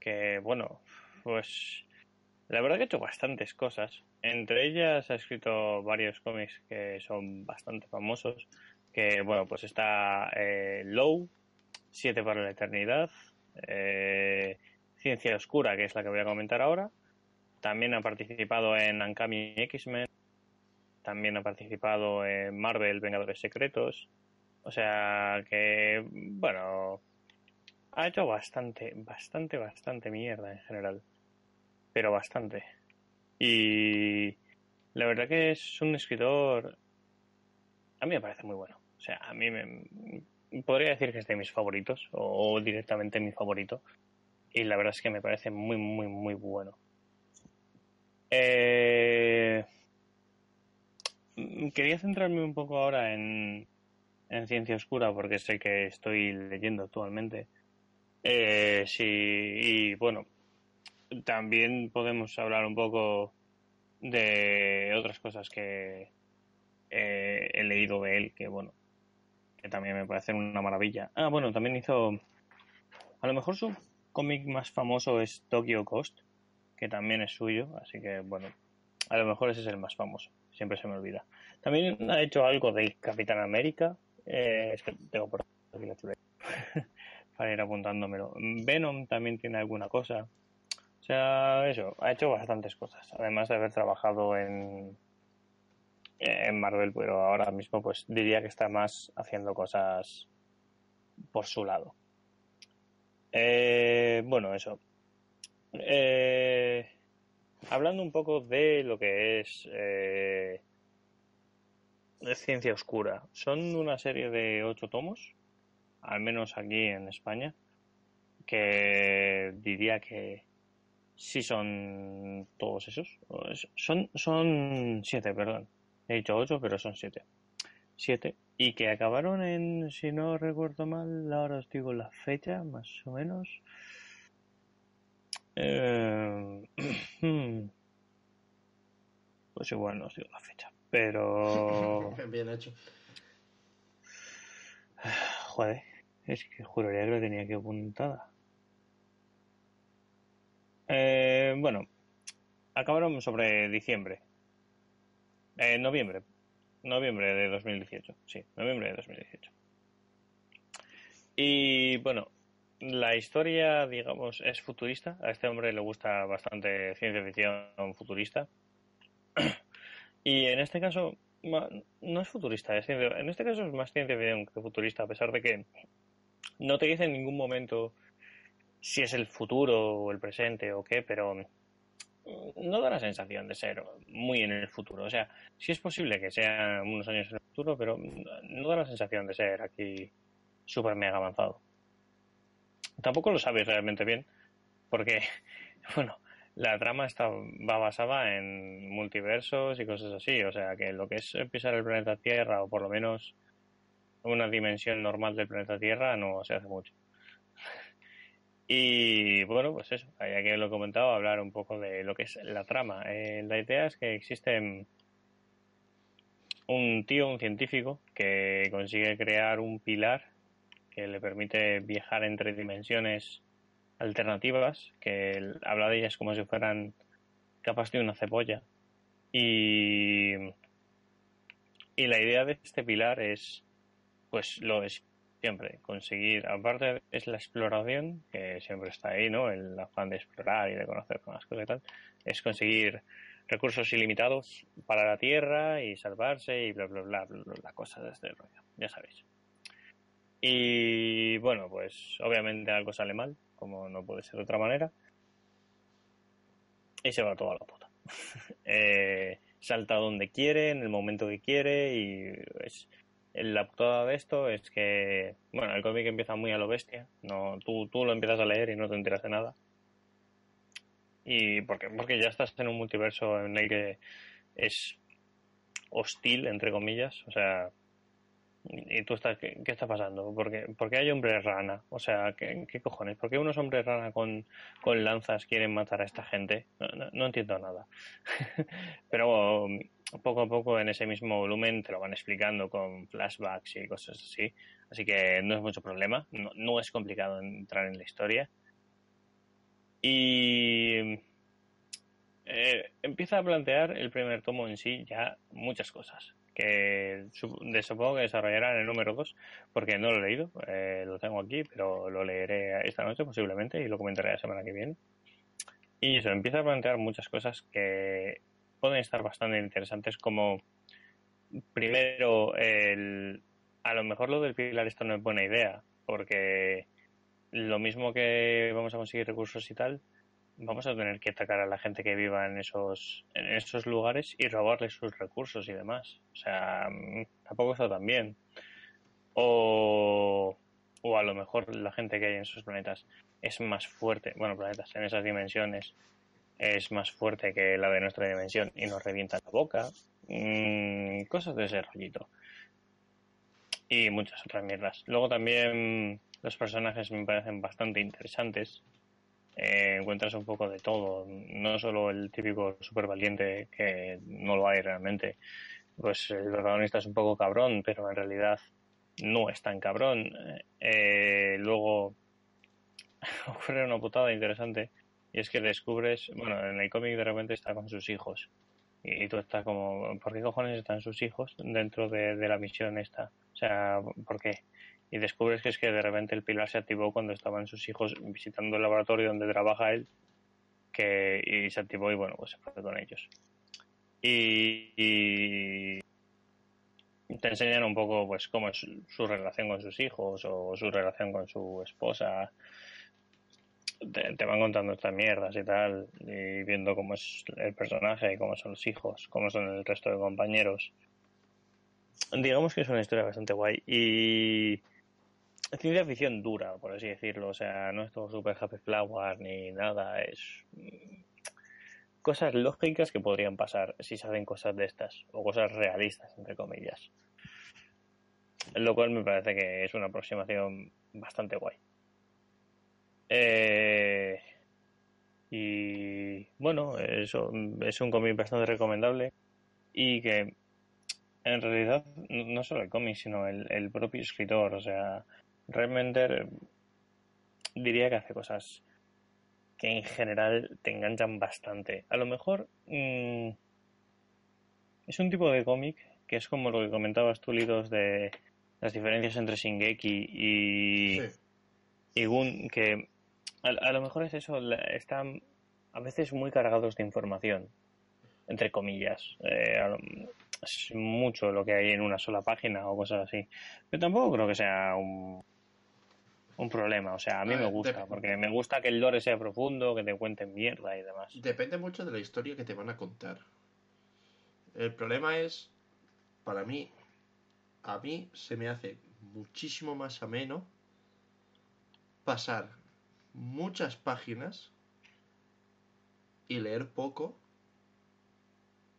Que bueno, pues la verdad que ha hecho bastantes cosas. Entre ellas ha escrito varios cómics que son bastante famosos. Que bueno, pues está eh, Low, Siete para la Eternidad, eh, Ciencia Oscura, que es la que voy a comentar ahora. También ha participado en Ankami X-Men. También ha participado en Marvel Vengadores Secretos. O sea que, bueno, ha hecho bastante, bastante, bastante mierda en general. Pero bastante. Y la verdad que es un escritor. A mí me parece muy bueno. O sea, a mí me. Podría decir que es de mis favoritos, o directamente mi favorito. Y la verdad es que me parece muy, muy, muy bueno. Eh, Quería centrarme un poco ahora en, en Ciencia Oscura, porque el que estoy leyendo actualmente. Eh, sí, y bueno, también podemos hablar un poco de otras cosas que eh, he leído de él, que bueno, que también me parecen una maravilla. Ah, bueno, también hizo, a lo mejor su cómic más famoso es Tokyo Ghost, que también es suyo, así que bueno, a lo mejor ese es el más famoso, siempre se me olvida. También ha hecho algo de Capitán América, eh, es que tengo por aquí la para ir apuntándomelo. Venom también tiene alguna cosa. Sea, eso, ha hecho bastantes cosas, además de haber trabajado en, en Marvel, pero ahora mismo pues diría que está más haciendo cosas por su lado. Eh, bueno, eso. Eh, hablando un poco de lo que es eh, Ciencia Oscura, son una serie de ocho tomos, al menos aquí en España, que diría que sí son todos esos. Son, son siete, perdón. He dicho ocho, pero son siete. Siete. Y que acabaron en, si no recuerdo mal, ahora os digo la fecha, más o menos. Eh, pues igual no os digo la fecha. Pero... Bien hecho. Joder, es que juraría que lo tenía aquí apuntada. Eh, bueno, acabaron sobre diciembre. Eh, noviembre. Noviembre de 2018. Sí, noviembre de 2018. Y bueno, la historia, digamos, es futurista. A este hombre le gusta bastante ciencia ficción futurista. Y en este caso no es futurista, es en este caso es más ciencia ficción que futurista, a pesar de que no te dice en ningún momento si es el futuro o el presente o qué, pero no da la sensación de ser muy en el futuro. O sea, sí es posible que sea unos años en el futuro, pero no da la sensación de ser aquí súper mega avanzado. Tampoco lo sabes realmente bien, porque, bueno, la trama está, va basada en multiversos y cosas así. O sea, que lo que es pisar el planeta Tierra, o por lo menos una dimensión normal del planeta Tierra, no se hace mucho. Y bueno, pues eso, ya que lo he comentado, hablar un poco de lo que es la trama. Eh, la idea es que existe un tío, un científico, que consigue crear un pilar que le permite viajar entre dimensiones alternativas, que habla de ellas como si fueran capas de una cebolla. Y, y la idea de este pilar es, pues lo es siempre, conseguir, aparte es la exploración, que siempre está ahí, ¿no? El afán de explorar y de conocer más cosas y tal, es conseguir recursos ilimitados para la Tierra y salvarse y bla, bla, bla, bla, bla, cosas de este rollo, ya sabéis. Y bueno, pues obviamente algo sale mal, como no puede ser de otra manera. Y se va toda la puta. eh, salta donde quiere, en el momento que quiere y es, la putada de esto es que, bueno, el cómic empieza muy a lo bestia. No, tú, tú lo empiezas a leer y no te enteras de nada. Y porque, porque ya estás en un multiverso en el que es hostil, entre comillas. O sea, y tú estás, ¿qué, está pasando? ¿Por qué, hay hombres rana? O sea, ¿qué, cojones? ¿Por qué unos hombres rana con, con lanzas quieren matar a esta gente? No, entiendo nada. Pero poco a poco en ese mismo volumen te lo van explicando con flashbacks y cosas así. Así que no es mucho problema. No, no es complicado entrar en la historia. Y eh, empieza a plantear el primer tomo en sí ya muchas cosas que supongo que desarrollará en el número 2, porque no lo he leído, eh, lo tengo aquí, pero lo leeré esta noche posiblemente y lo comentaré la semana que viene. Y eso, empieza a plantear muchas cosas que pueden estar bastante interesantes, como primero, a lo mejor lo del pilar esto no es buena idea, porque lo mismo que vamos a conseguir recursos y tal, vamos a tener que atacar a la gente que viva en esos, en esos lugares y robarles sus recursos y demás. O sea, mm, tampoco está tan bien. O, o a lo mejor la gente que hay en esos planetas es más fuerte, bueno, planetas en esas dimensiones es más fuerte que la de nuestra dimensión y nos revienta la boca. Mm, cosas de ese rollito. Y muchas otras mierdas. Luego también los personajes me parecen bastante interesantes eh, encuentras un poco de todo, no solo el típico super valiente que no lo hay realmente, pues el protagonista es un poco cabrón, pero en realidad no es tan cabrón. Eh, luego ocurre una putada interesante y es que descubres, bueno, en el cómic de repente está con sus hijos y, tú estás como, ¿por qué cojones están sus hijos dentro de, de la misión esta? O sea, ¿por qué? Y descubres que es que de repente el pilar se activó cuando estaban sus hijos visitando el laboratorio donde trabaja él que y se activó y bueno pues se fue con ellos. Y, te enseñan un poco pues cómo es su, relación con sus hijos o su relación con su esposa. Te, van contando estas mierdas y tal y viendo cómo es el personaje cómo son los hijos cómo son el resto de compañeros. Digamos que es una historia bastante guay y ciencia ficción dura, por así decirlo. O sea, no es todo super happy flower ni nada. Es mm, cosas lógicas que podrían pasar si se hacen cosas de estas. O cosas realistas, entre comillas. Lo cual me parece que es una aproximación bastante guay. Eh, y bueno, eso es un cómic bastante recomendable y que en realidad no solo el cómic, sino el, el propio escritor, o sea, Remender diría que hace cosas que en general te enganchan bastante. A lo mejor mm, es un tipo de cómic que es como lo que comentabas tú, Lidos, de las diferencias entre Shingeki y, y Gun, que a, lo mejor es eso, están a veces muy cargados de información, entre comillas. Eh, es mucho lo que hay en una sola página o cosas así. Pero tampoco creo que sea un, un problema. O sea, a mí A me gusta, porque me gusta que el lore sea profundo, que te cuenten mierda y demás. Depende mucho de la historia que te van a contar. El problema es, para mí, a mí se me hace muchísimo más ameno pasar muchas páginas y leer poco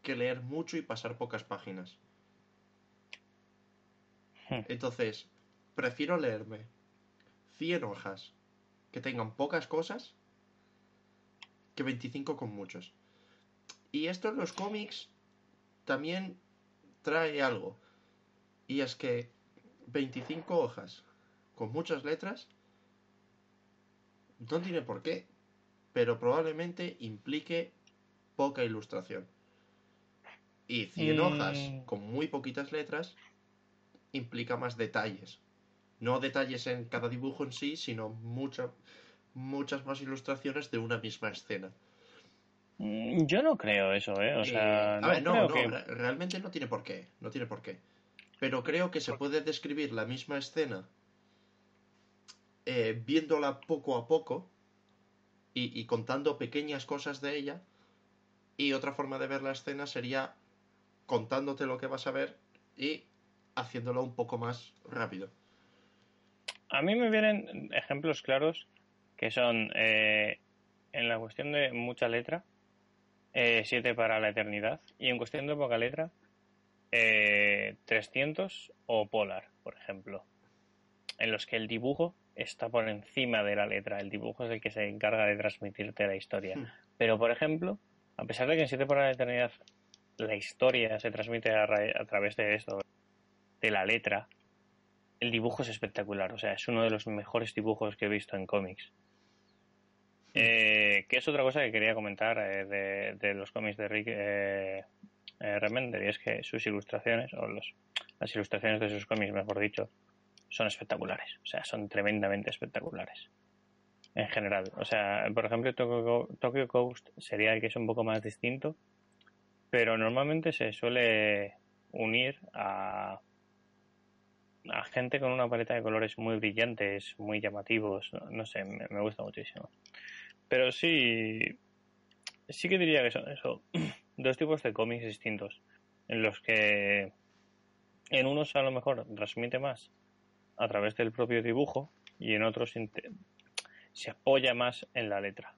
que leer mucho y pasar pocas páginas. Hmm. Entonces, prefiero leerme 100 hojas que tengan pocas cosas que 25 con muchos. Y esto en los cómics también trae algo. Y es que 25 hojas con muchas letras no tiene por qué, pero probablemente implique poca ilustración. Y 100 Mm. hojas con muy poquitas letras implica más detalles. No detalles en cada dibujo en sí, sino mucha- muchas más ilustraciones de una misma escena. Mm, Yo no creo eso, ¿eh? O Eh, sea, a no ver, no, creo no, que... re- realmente no tiene por qué, no tiene por qué. Pero creo que se puede describir la misma escena eh, viéndola poco a poco y, y contando pequeñas cosas de ella. Y otra forma de ver la escena sería contándote lo que vas a ver y haciéndolo un poco más rápido. A mí me vienen ejemplos claros que son eh, en la cuestión de mucha letra, eh, 7 para la eternidad, y en cuestión de poca letra, eh, 300 o Polar, por ejemplo, en los que el dibujo está por encima de la letra, el dibujo es el que se encarga de transmitirte la historia. Hmm. Pero, por ejemplo, a pesar de que en 7 para la eternidad la historia se transmite a, a través de esto, de la letra, el dibujo es espectacular. O sea, es uno de los mejores dibujos que he visto en cómics. Eh, que es otra cosa que quería comentar eh, de, de los cómics de Rick eh, eh, Remender, y es que sus ilustraciones, o los, las ilustraciones de sus cómics, mejor dicho, son espectaculares. O sea, son tremendamente espectaculares. En general. O sea, por ejemplo, Tokyo, Tokyo Ghost sería el que es un poco más distinto, pero normalmente se suele unir a, a gente con una paleta de colores muy brillantes, muy llamativos, no, no sé, me, me gusta muchísimo. Pero sí, sí que diría que son eso, dos tipos de cómics distintos, en los que en unos a lo mejor transmite más a través del propio dibujo y en otros se apoya más en la letra.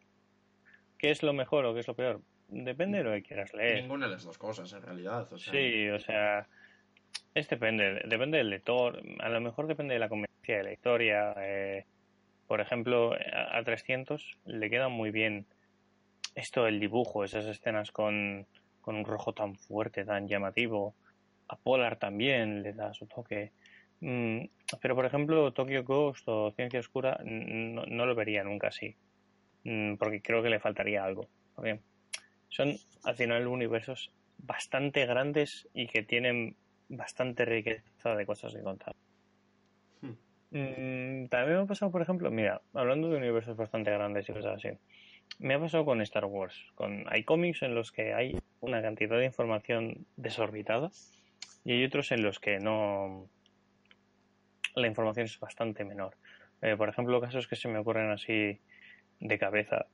¿Qué es lo mejor o qué es lo peor? Depende de lo que quieras leer. Ninguna de las dos cosas, en realidad. O sea, Sí, o sea, depende, depende del lector, a lo mejor depende de la conveniencia de la historia. eh, por ejemplo, a, a 300 le queda muy bien esto del dibujo, esas escenas con, con un rojo tan fuerte, tan llamativo. A Polar también le da su toque. Mm, pero, por ejemplo, Tokyo Ghost o Ciencia Oscura no, no lo vería nunca así, Mm, porque creo que le faltaría algo. porque son al final universos bastante grandes y que tienen bastante riqueza de cosas que contar. Hmm. Mm, también me ha pasado, por ejemplo, mira, hablando de universos bastante grandes y cosas así, me ha pasado con Star Wars. Con, hay cómics en los que hay una cantidad de información desorbitada y hay otros en los que no. La información es bastante menor. Eh, por ejemplo, casos que se me ocurren así de cabeza,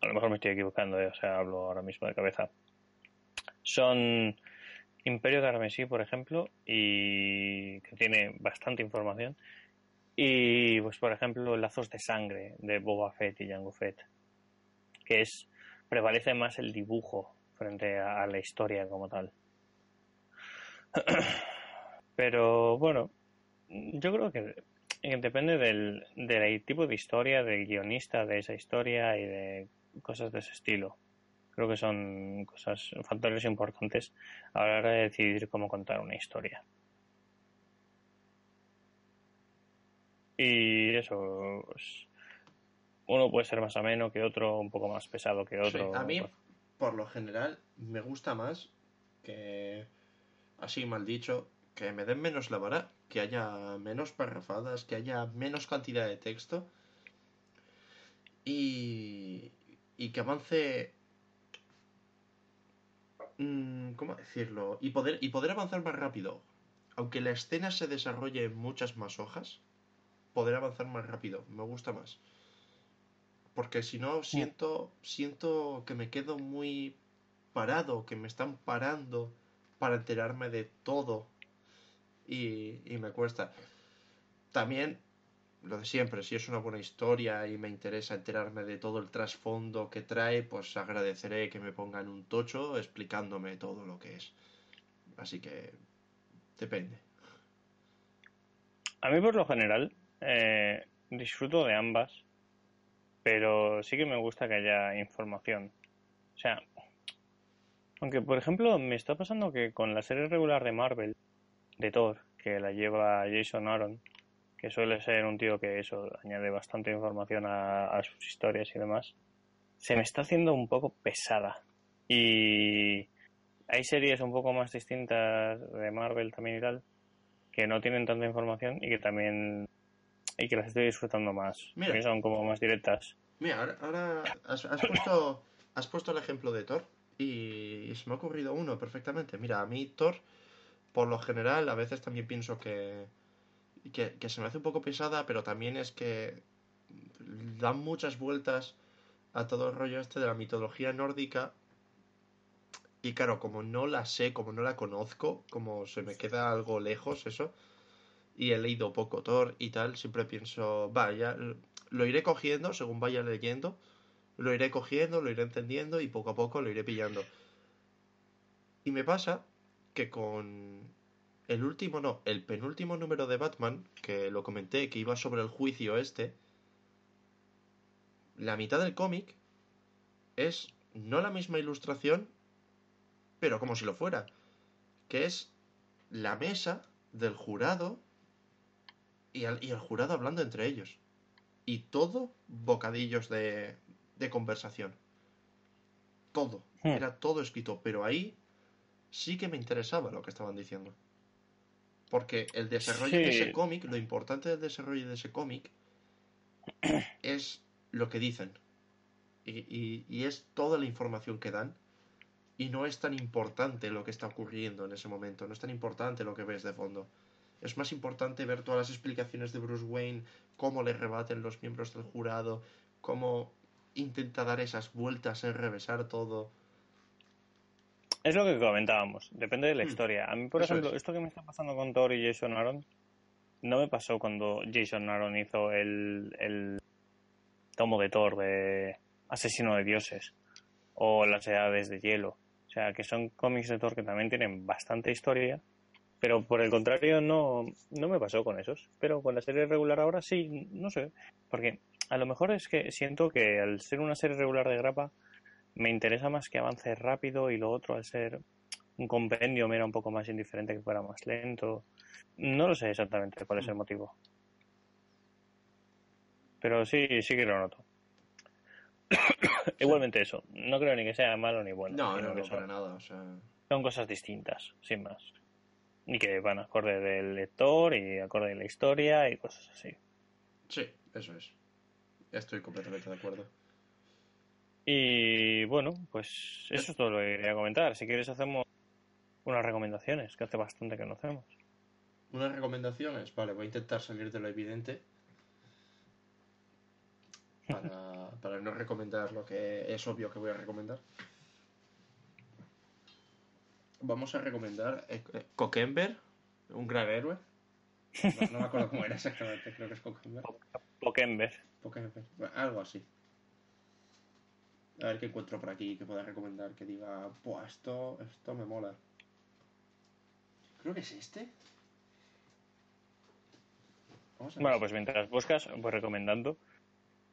a lo mejor me estoy equivocando, eh, o sea, hablo ahora mismo de cabeza, son Imperio Carmesí, por ejemplo, y que tiene bastante información, y pues por ejemplo Lazos de Sangre de Boba Fett y Jango Fett, que es prevalece más el dibujo frente a, la historia como tal. Pero bueno, yo creo que eh, depende del, del tipo de historia, del guionista de esa historia y de cosas de ese estilo. Creo que son cosas, factores importantes a la hora de decidir cómo contar una historia. Y eso, pues, uno puede ser más ameno que otro, un poco más pesado que Sí, otro. a mí, por lo general, me gusta más que, así mal dicho, que me den menos la vara, que haya menos parrafadas, que haya menos cantidad de texto y, y que avance mm, ¿Cómo decirlo? Y poder, y poder avanzar más rápido. Aunque la escena se desarrolle en muchas más hojas, poder avanzar más rápido. Me gusta más. Porque si no, siento, siento que me quedo muy parado, que me están parando para enterarme de todo. Y, y me cuesta. También lo de siempre, si es una buena historia y me interesa enterarme de todo el trasfondo que trae, pues agradeceré que me pongan un tocho explicándome todo lo que es. Así que depende. A mí por lo general eh, disfruto de ambas, pero sí que me gusta que haya información. O sea, aunque por ejemplo me está pasando que con la serie regular de Marvel, de Thor, que la lleva Jason Aaron, que suele ser un tío que eso añade bastante información a, sus historias y demás, se me está haciendo un poco pesada. Y hay series un poco más distintas de Marvel también y tal, que no tienen tanta información y que también y que las estoy disfrutando más. que son como más directas. Mira, ahora, has, puesto, has puesto el ejemplo de Thor y, se me ha ocurrido uno perfectamente. Mira, a mí Thor, por lo general, a veces también pienso que, que, se me hace un poco pesada, pero también es que dan muchas vueltas a todo el rollo este de la mitología nórdica. Y claro, como no la sé, como no la conozco, como se me queda algo lejos eso, y he leído poco Thor y tal, siempre pienso, vaya, lo iré cogiendo según vaya leyendo, lo iré cogiendo, lo iré entendiendo y poco a poco lo iré pillando. Y me pasa que con el último, no, el penúltimo número de Batman, que lo comenté, que iba sobre el juicio este, la mitad del cómic es no la misma ilustración, pero como si lo fuera, que es la mesa del jurado y el, jurado hablando entre ellos. Y todo bocadillos de, de conversación. Todo. Hmm. Era todo escrito, pero ahí sí que me interesaba lo que estaban diciendo. Porque el desarrollo de ese cómic, lo importante del desarrollo de ese cómic es lo que dicen. Y, y, es toda la información que dan. Y no es tan importante lo que está ocurriendo en ese momento. No es tan importante lo que ves de fondo. Es más importante ver todas las explicaciones de Bruce Wayne, cómo le rebaten los miembros del jurado, cómo intenta dar esas vueltas en revesar todo. Es lo que comentábamos, depende de la hmm. historia. A mí, por ejemplo, esto que me está pasando con Thor y Jason Aaron, no me pasó cuando Jason Aaron hizo el, el tomo de Thor de Asesino de Dioses o Las Edades de Hielo. O sea, que son cómics de Thor que también tienen bastante historia, pero por el contrario no, no me pasó con esos. Pero con la serie regular ahora sí, no sé. Porque a lo mejor es que siento que al ser una serie regular de grapa, me interesa más que avance rápido y lo otro al ser un compendio me era un poco más indiferente que fuera más lento. No lo sé exactamente cuál es el motivo. Pero sí, sí que lo noto. Igualmente eso, no creo ni que sea malo ni bueno. No, no, no para nada. Son cosas distintas, sin más. Y que van acorde del lector y acorde de la historia y cosas así. Sí, eso es. Estoy completamente de acuerdo. Y bueno, pues eso es todo lo que quería comentar. Si quieres hacemos unas recomendaciones, que hace bastante que no hacemos. Unas recomendaciones, vale, voy a intentar salir de lo evidente. Para, para no recomendar lo que es obvio que voy a recomendar. Vamos a recomendar eh, eh un gran héroe. No, me acuerdo cómo era exactamente, creo que es Coquember. Pokember. algo así. A ver qué encuentro por aquí que pueda recomendar que diga, Buah, esto, esto me mola. Creo que es este. bueno, pues mientras buscas, pues recomendando.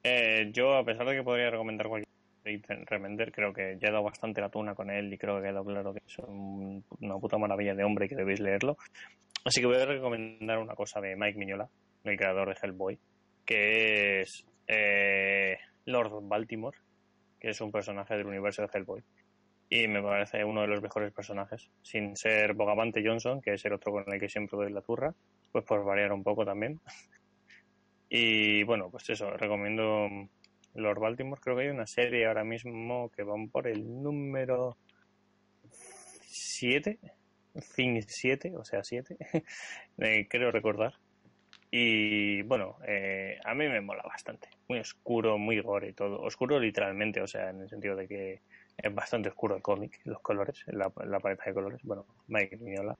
Eh, yo, a pesar de que podría recomendar cualquier Remender, creo que ya he dado bastante la tuna con él y creo que ha quedado claro que es una puta maravilla de hombre y que debéis leerlo. Así que voy a recomendar una cosa de Mike Miñola, el creador de Hellboy, que es eh, Lord Baltimore, que es un personaje del universo de Hellboy. Y me parece uno de los mejores personajes, sin ser Bogavante Johnson, que es el otro con el que siempre doy la turra, pues por variar un poco también. y bueno, pues eso, recomiendo Lord Baltimore. Creo que hay una serie ahora mismo que van por el número 7, Thing 7, o sea, 7, eh, creo recordar. Y bueno, eh, a mí me mola bastante. Muy oscuro, muy gore y todo. Oscuro literalmente, o sea, en el sentido de que es bastante oscuro el cómic, los colores, la, la paleta de colores. Bueno, Mike Mignola.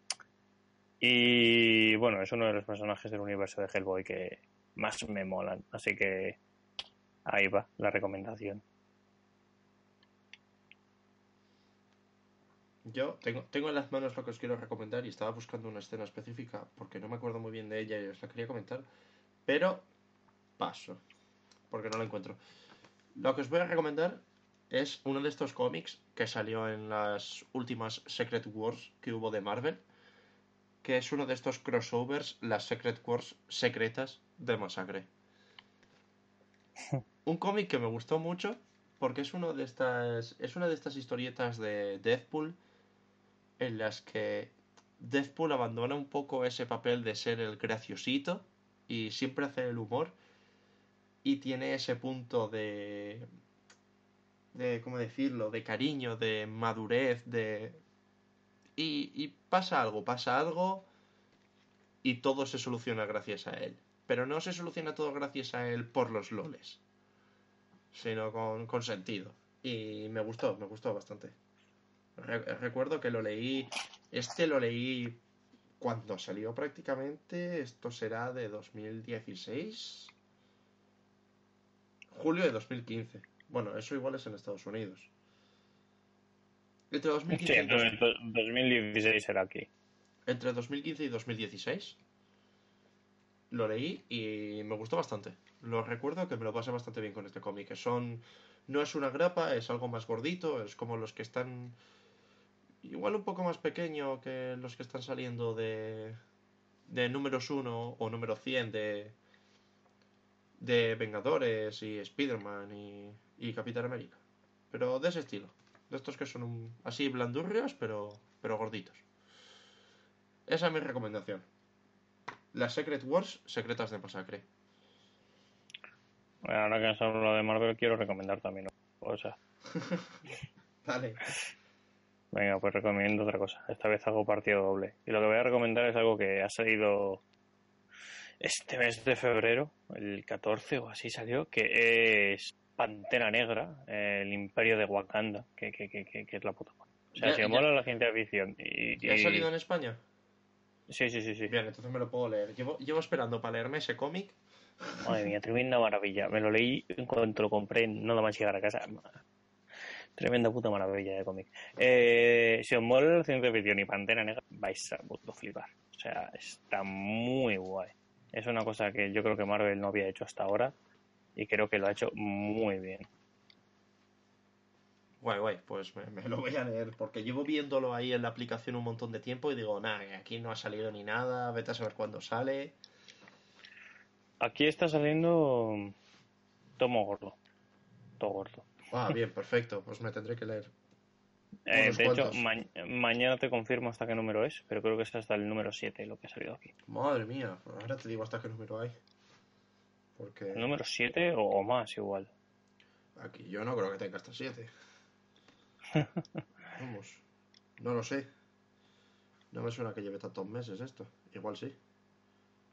Y bueno, es uno de los personajes del universo de Hellboy que más me molan. Así que ahí va la recomendación. Yo tengo, tengo en las manos lo que os quiero recomendar y estaba buscando una escena específica porque no me acuerdo muy bien de ella y os la quería comentar, pero paso, porque no la encuentro. Lo que os voy a recomendar es uno de estos cómics que salió en las últimas Secret Wars que hubo de Marvel, que es uno de estos crossovers, las Secret Wars secretas de Masacre. Un cómic que me gustó mucho porque es uno de estas es una de estas historietas de Deadpool en las que Deadpool abandona un poco ese papel de ser el graciosito y siempre hace el humor y tiene ese punto de de cómo decirlo de cariño de madurez de y, y pasa algo pasa algo y todo se soluciona gracias a él. Pero no se soluciona todo gracias a él por los loles sino con, con sentido. Y me gustó me gustó bastante recuerdo que lo leí, este lo leí cuando salió prácticamente, esto será de 2016, julio de 2015. Bueno, eso igual es en Estados Unidos. Entre 2015 sí, entonces 2016 será aquí. Entre 2015 y 2016 lo leí y me gustó bastante. Lo recuerdo que me lo pasé bastante bien con este cómic. Son no es una grapa, es algo más gordito, es como los que están igual un poco más pequeño que los que están saliendo de, de números 1 o número 100 de, de Vengadores y Spider-Man y, y Capitán América. Pero de ese estilo. De estos que son así blandurrios, pero, pero gorditos. Esa es mi recomendación. Las Secret Wars, secretas de masacre. Bueno, ahora que has hablado de Marvel, quiero recomendar también o sea Vale. Venga, pues recomiendo otra cosa. Esta vez hago partido doble. Y lo que voy a recomendar es algo que ha salido este mes de febrero, el 14 o así salió, que es Pantera Negra, el Imperio de Wakanda, que, que, que, que es la puta madre. O sea, Ya- si me mola la ciencia ficción y... ¿Ya ha salido en España? Sí, sí, sí, sí. Bien, entonces me lo puedo leer. Llevo, llevo esperando para leerme ese cómic. Madre mía, tremenda maravilla. Me lo leí en cuanto lo compré, nada más llegar a casa. Tremenda puta maravilla de cómic. Eh, si os mola la ciencia ficción y Pantera Negra, vais a flipar. O sea, está muy guay. Es una cosa que yo creo que Marvel no había hecho hasta ahora y creo que lo ha hecho muy bien. Guay, guay, pues me, me lo voy a leer. Porque llevo viéndolo ahí en la aplicación un montón de tiempo y digo, nada, aquí no ha salido ni nada. Vete a saber cuándo sale. Aquí está saliendo Tomo Gordo. Todo gordo. Ah, bien, perfecto. Pues me tendré que leer. Eh, de hecho, ma- mañana te confirmo hasta qué número es, pero creo que es hasta el número 7 lo que ha salido aquí. Madre mía, pues ahora te digo hasta qué número hay. Porque ¿El número 7 o, o más igual? aquí yo no creo que tenga hasta 7. Vamos, no lo sé. No me suena que lleve tantos meses esto. Igual sí.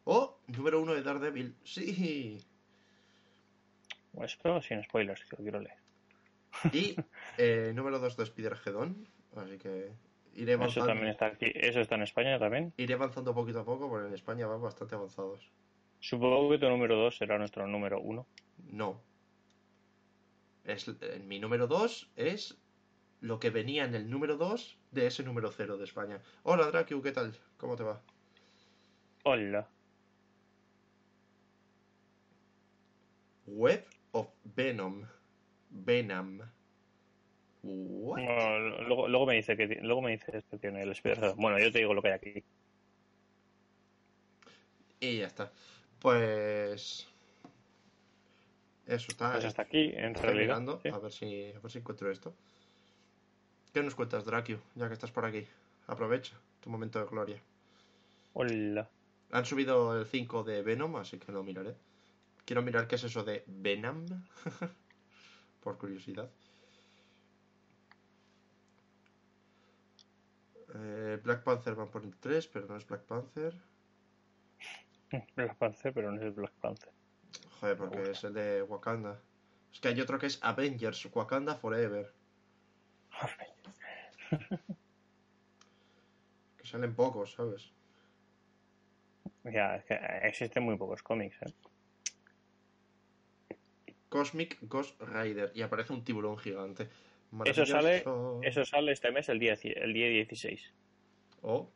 ¡Oh! Número 1 de Daredevil. ¡Sí! Pero sin spoilers, que lo quiero leer. Y eh, número 2 de Spider-Geddon. Así que iré Eso avanzando, también está aquí. Eso está en España también. iré avanzando poquito a poco, porque en España van bastante avanzados. Supongo que tu número 2 será nuestro número 1. No. Es, eh, mi número 2 es lo que venía en el número 2 de ese número 0 de España. Hola, Dracu, ¿qué tal? ¿Cómo te va? Hola. Web of Venom. Venom. Luego, luego me dice que luego me dices que tiene el spider Bueno, yo te digo lo que hay aquí. Y ya está. Pues. Eso está. Pues eh. hasta aquí, en realidad. sí. a ver si a ver si encuentro esto. ¿Qué nos cuentas, Dracu? Ya que estás por aquí. Aprovecha tu momento de gloria. Hola. Han subido el 5 de Venom, así que lo miraré. Quiero mirar qué es eso de Venom. por curiosidad. Eh, Black Panther va por el 3, pero no es Black Panther. Black Panther, pero no es el Black Panther. Joder, porque es el de Wakanda. Es que hay otro que es Avengers, Wakanda Forever. que salen pocos, ¿sabes? Ya, es que existen muy pocos cómics, ¿eh? Cosmic Ghost Rider. Y aparece un tiburón gigante. Eso sale, eso sale este mes, el día, el día 16. Oh.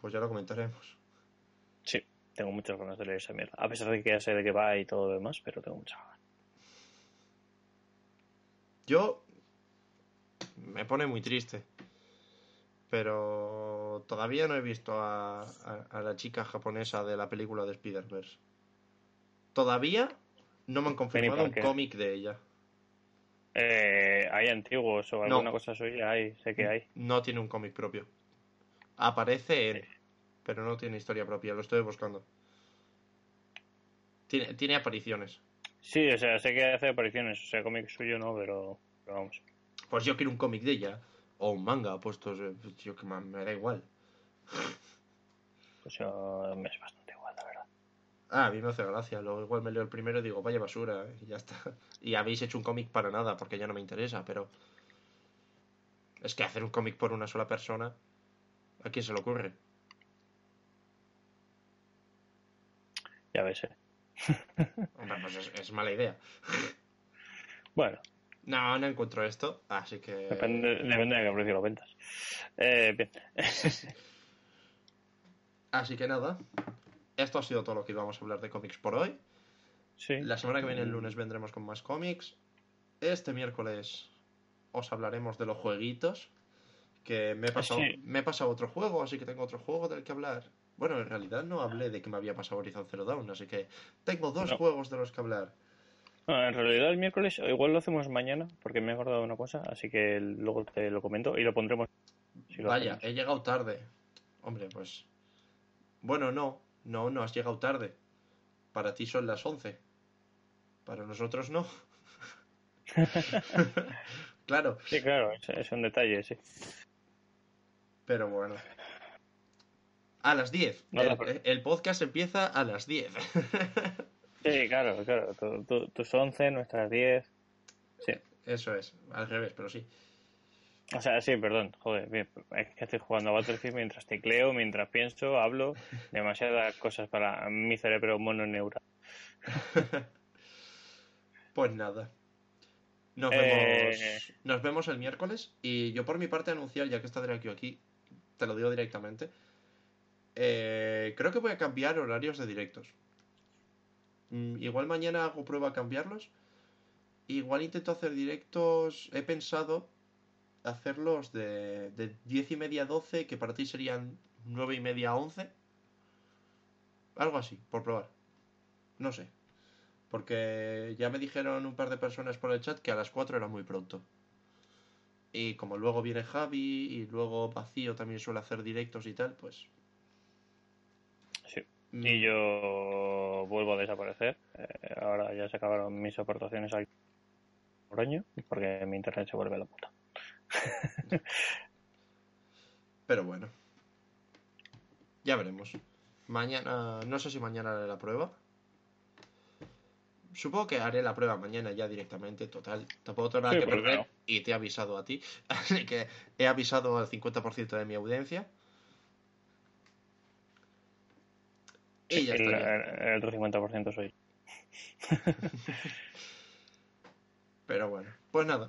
Pues ya lo comentaremos. Sí, tengo muchas ganas de leer esa mierda. A pesar de que ya sé de qué va y todo lo demás, pero tengo muchas ganas. Yo me pone muy triste. Pero todavía no he visto a, a- a la chica japonesa de la película de Spider-Verse. Todavía no me han confirmado un cómic de ella. Eh, hay antiguos o No. alguna cosa suya, hay, sé que hay. No tiene un cómic propio. Aparece en, pero no tiene historia propia. Lo estoy buscando. Tiene, tiene apariciones. Sí, o sea, sé que hace apariciones, o sea, cómic suyo no, pero, pero vamos. Pues yo quiero un cómic de ella. O un manga, puestos. eh, Yo que me, me da igual. Pues yo me es bastante. Ah, a mí me hace gracia. Luego igual me leo el primero y digo, vaya basura. Y ya está. Y habéis hecho un cómic para nada, porque ya no me interesa, pero. Es que hacer un cómic por una sola persona. ¿A quién se le ocurre? Ya ves, eh. Hombre, pues es, es mala idea. Bueno, No, no encuentro esto, así que. depende, depende de qué precio lo ventas. Eh, bien. Así que nada. Esto ha sido todo lo que íbamos a hablar de cómics por hoy. Sí. La semana que viene, el lunes, vendremos con más cómics. Este miércoles os hablaremos de los jueguitos. Que me he pasado, Sí. me he pasado otro juego, así que tengo otro juego del que hablar. Bueno, en realidad no hablé de que me había pasado Horizon Zero Dawn, así que tengo dos No. juegos de los que hablar. Bueno, en realidad el miércoles, igual lo hacemos mañana, porque me he acordado de una cosa, así que luego te lo comento y lo pondremos. si lo Vaya, hacemos. he llegado tarde. Hombre, pues. Bueno, no, no, no has llegado tarde. Para ti son las 11. Para nosotros no. claro, Sí, claro, es, un detalle, sí. pero bueno. A las 10. No, no, el, el podcast empieza a las 10. Sí, claro, claro. tu- tu- tus 11, nuestras 10. Sí. Eso es, al revés, pero sí. O sea, sí, perdón, joder, bien, es que estoy jugando a Battlefield mientras tecleo, mientras pienso, hablo, demasiadas cosas para mi cerebro mononeural. Pues nada. Nos Eh. vemos, nos vemos el miércoles. Y yo por mi parte anunciar, ya que está Drake aquí, te lo digo directamente. eh, creo que voy a cambiar horarios de directos. Mm, igual mañana hago prueba a cambiarlos. Igual intento hacer directos. He pensado hacerlos de, de 10 y media a 12, que para ti serían 9 y media a 11. Algo así, por probar. No sé. Porque ya me dijeron un par de personas por el chat que a las 4 era muy pronto. Y como luego viene Javi y luego Vacío también suele hacer directos y tal, pues... Sí. mm, Y yo vuelvo a desaparecer. Eh, ahora ya se acabaron mis aportaciones al por año, porque mi internet se vuelve la puta. Pero bueno. Ya veremos. Mañana... No sé si mañana haré la prueba. Supongo que haré la prueba mañana ya directamente, total. Tampoco tengo nada Sí, que ¿por qué perder no? y te he avisado a ti. Así que he avisado al 50% de mi audiencia. Y ya el, está. el otro 50% soy. Pero bueno, pues nada.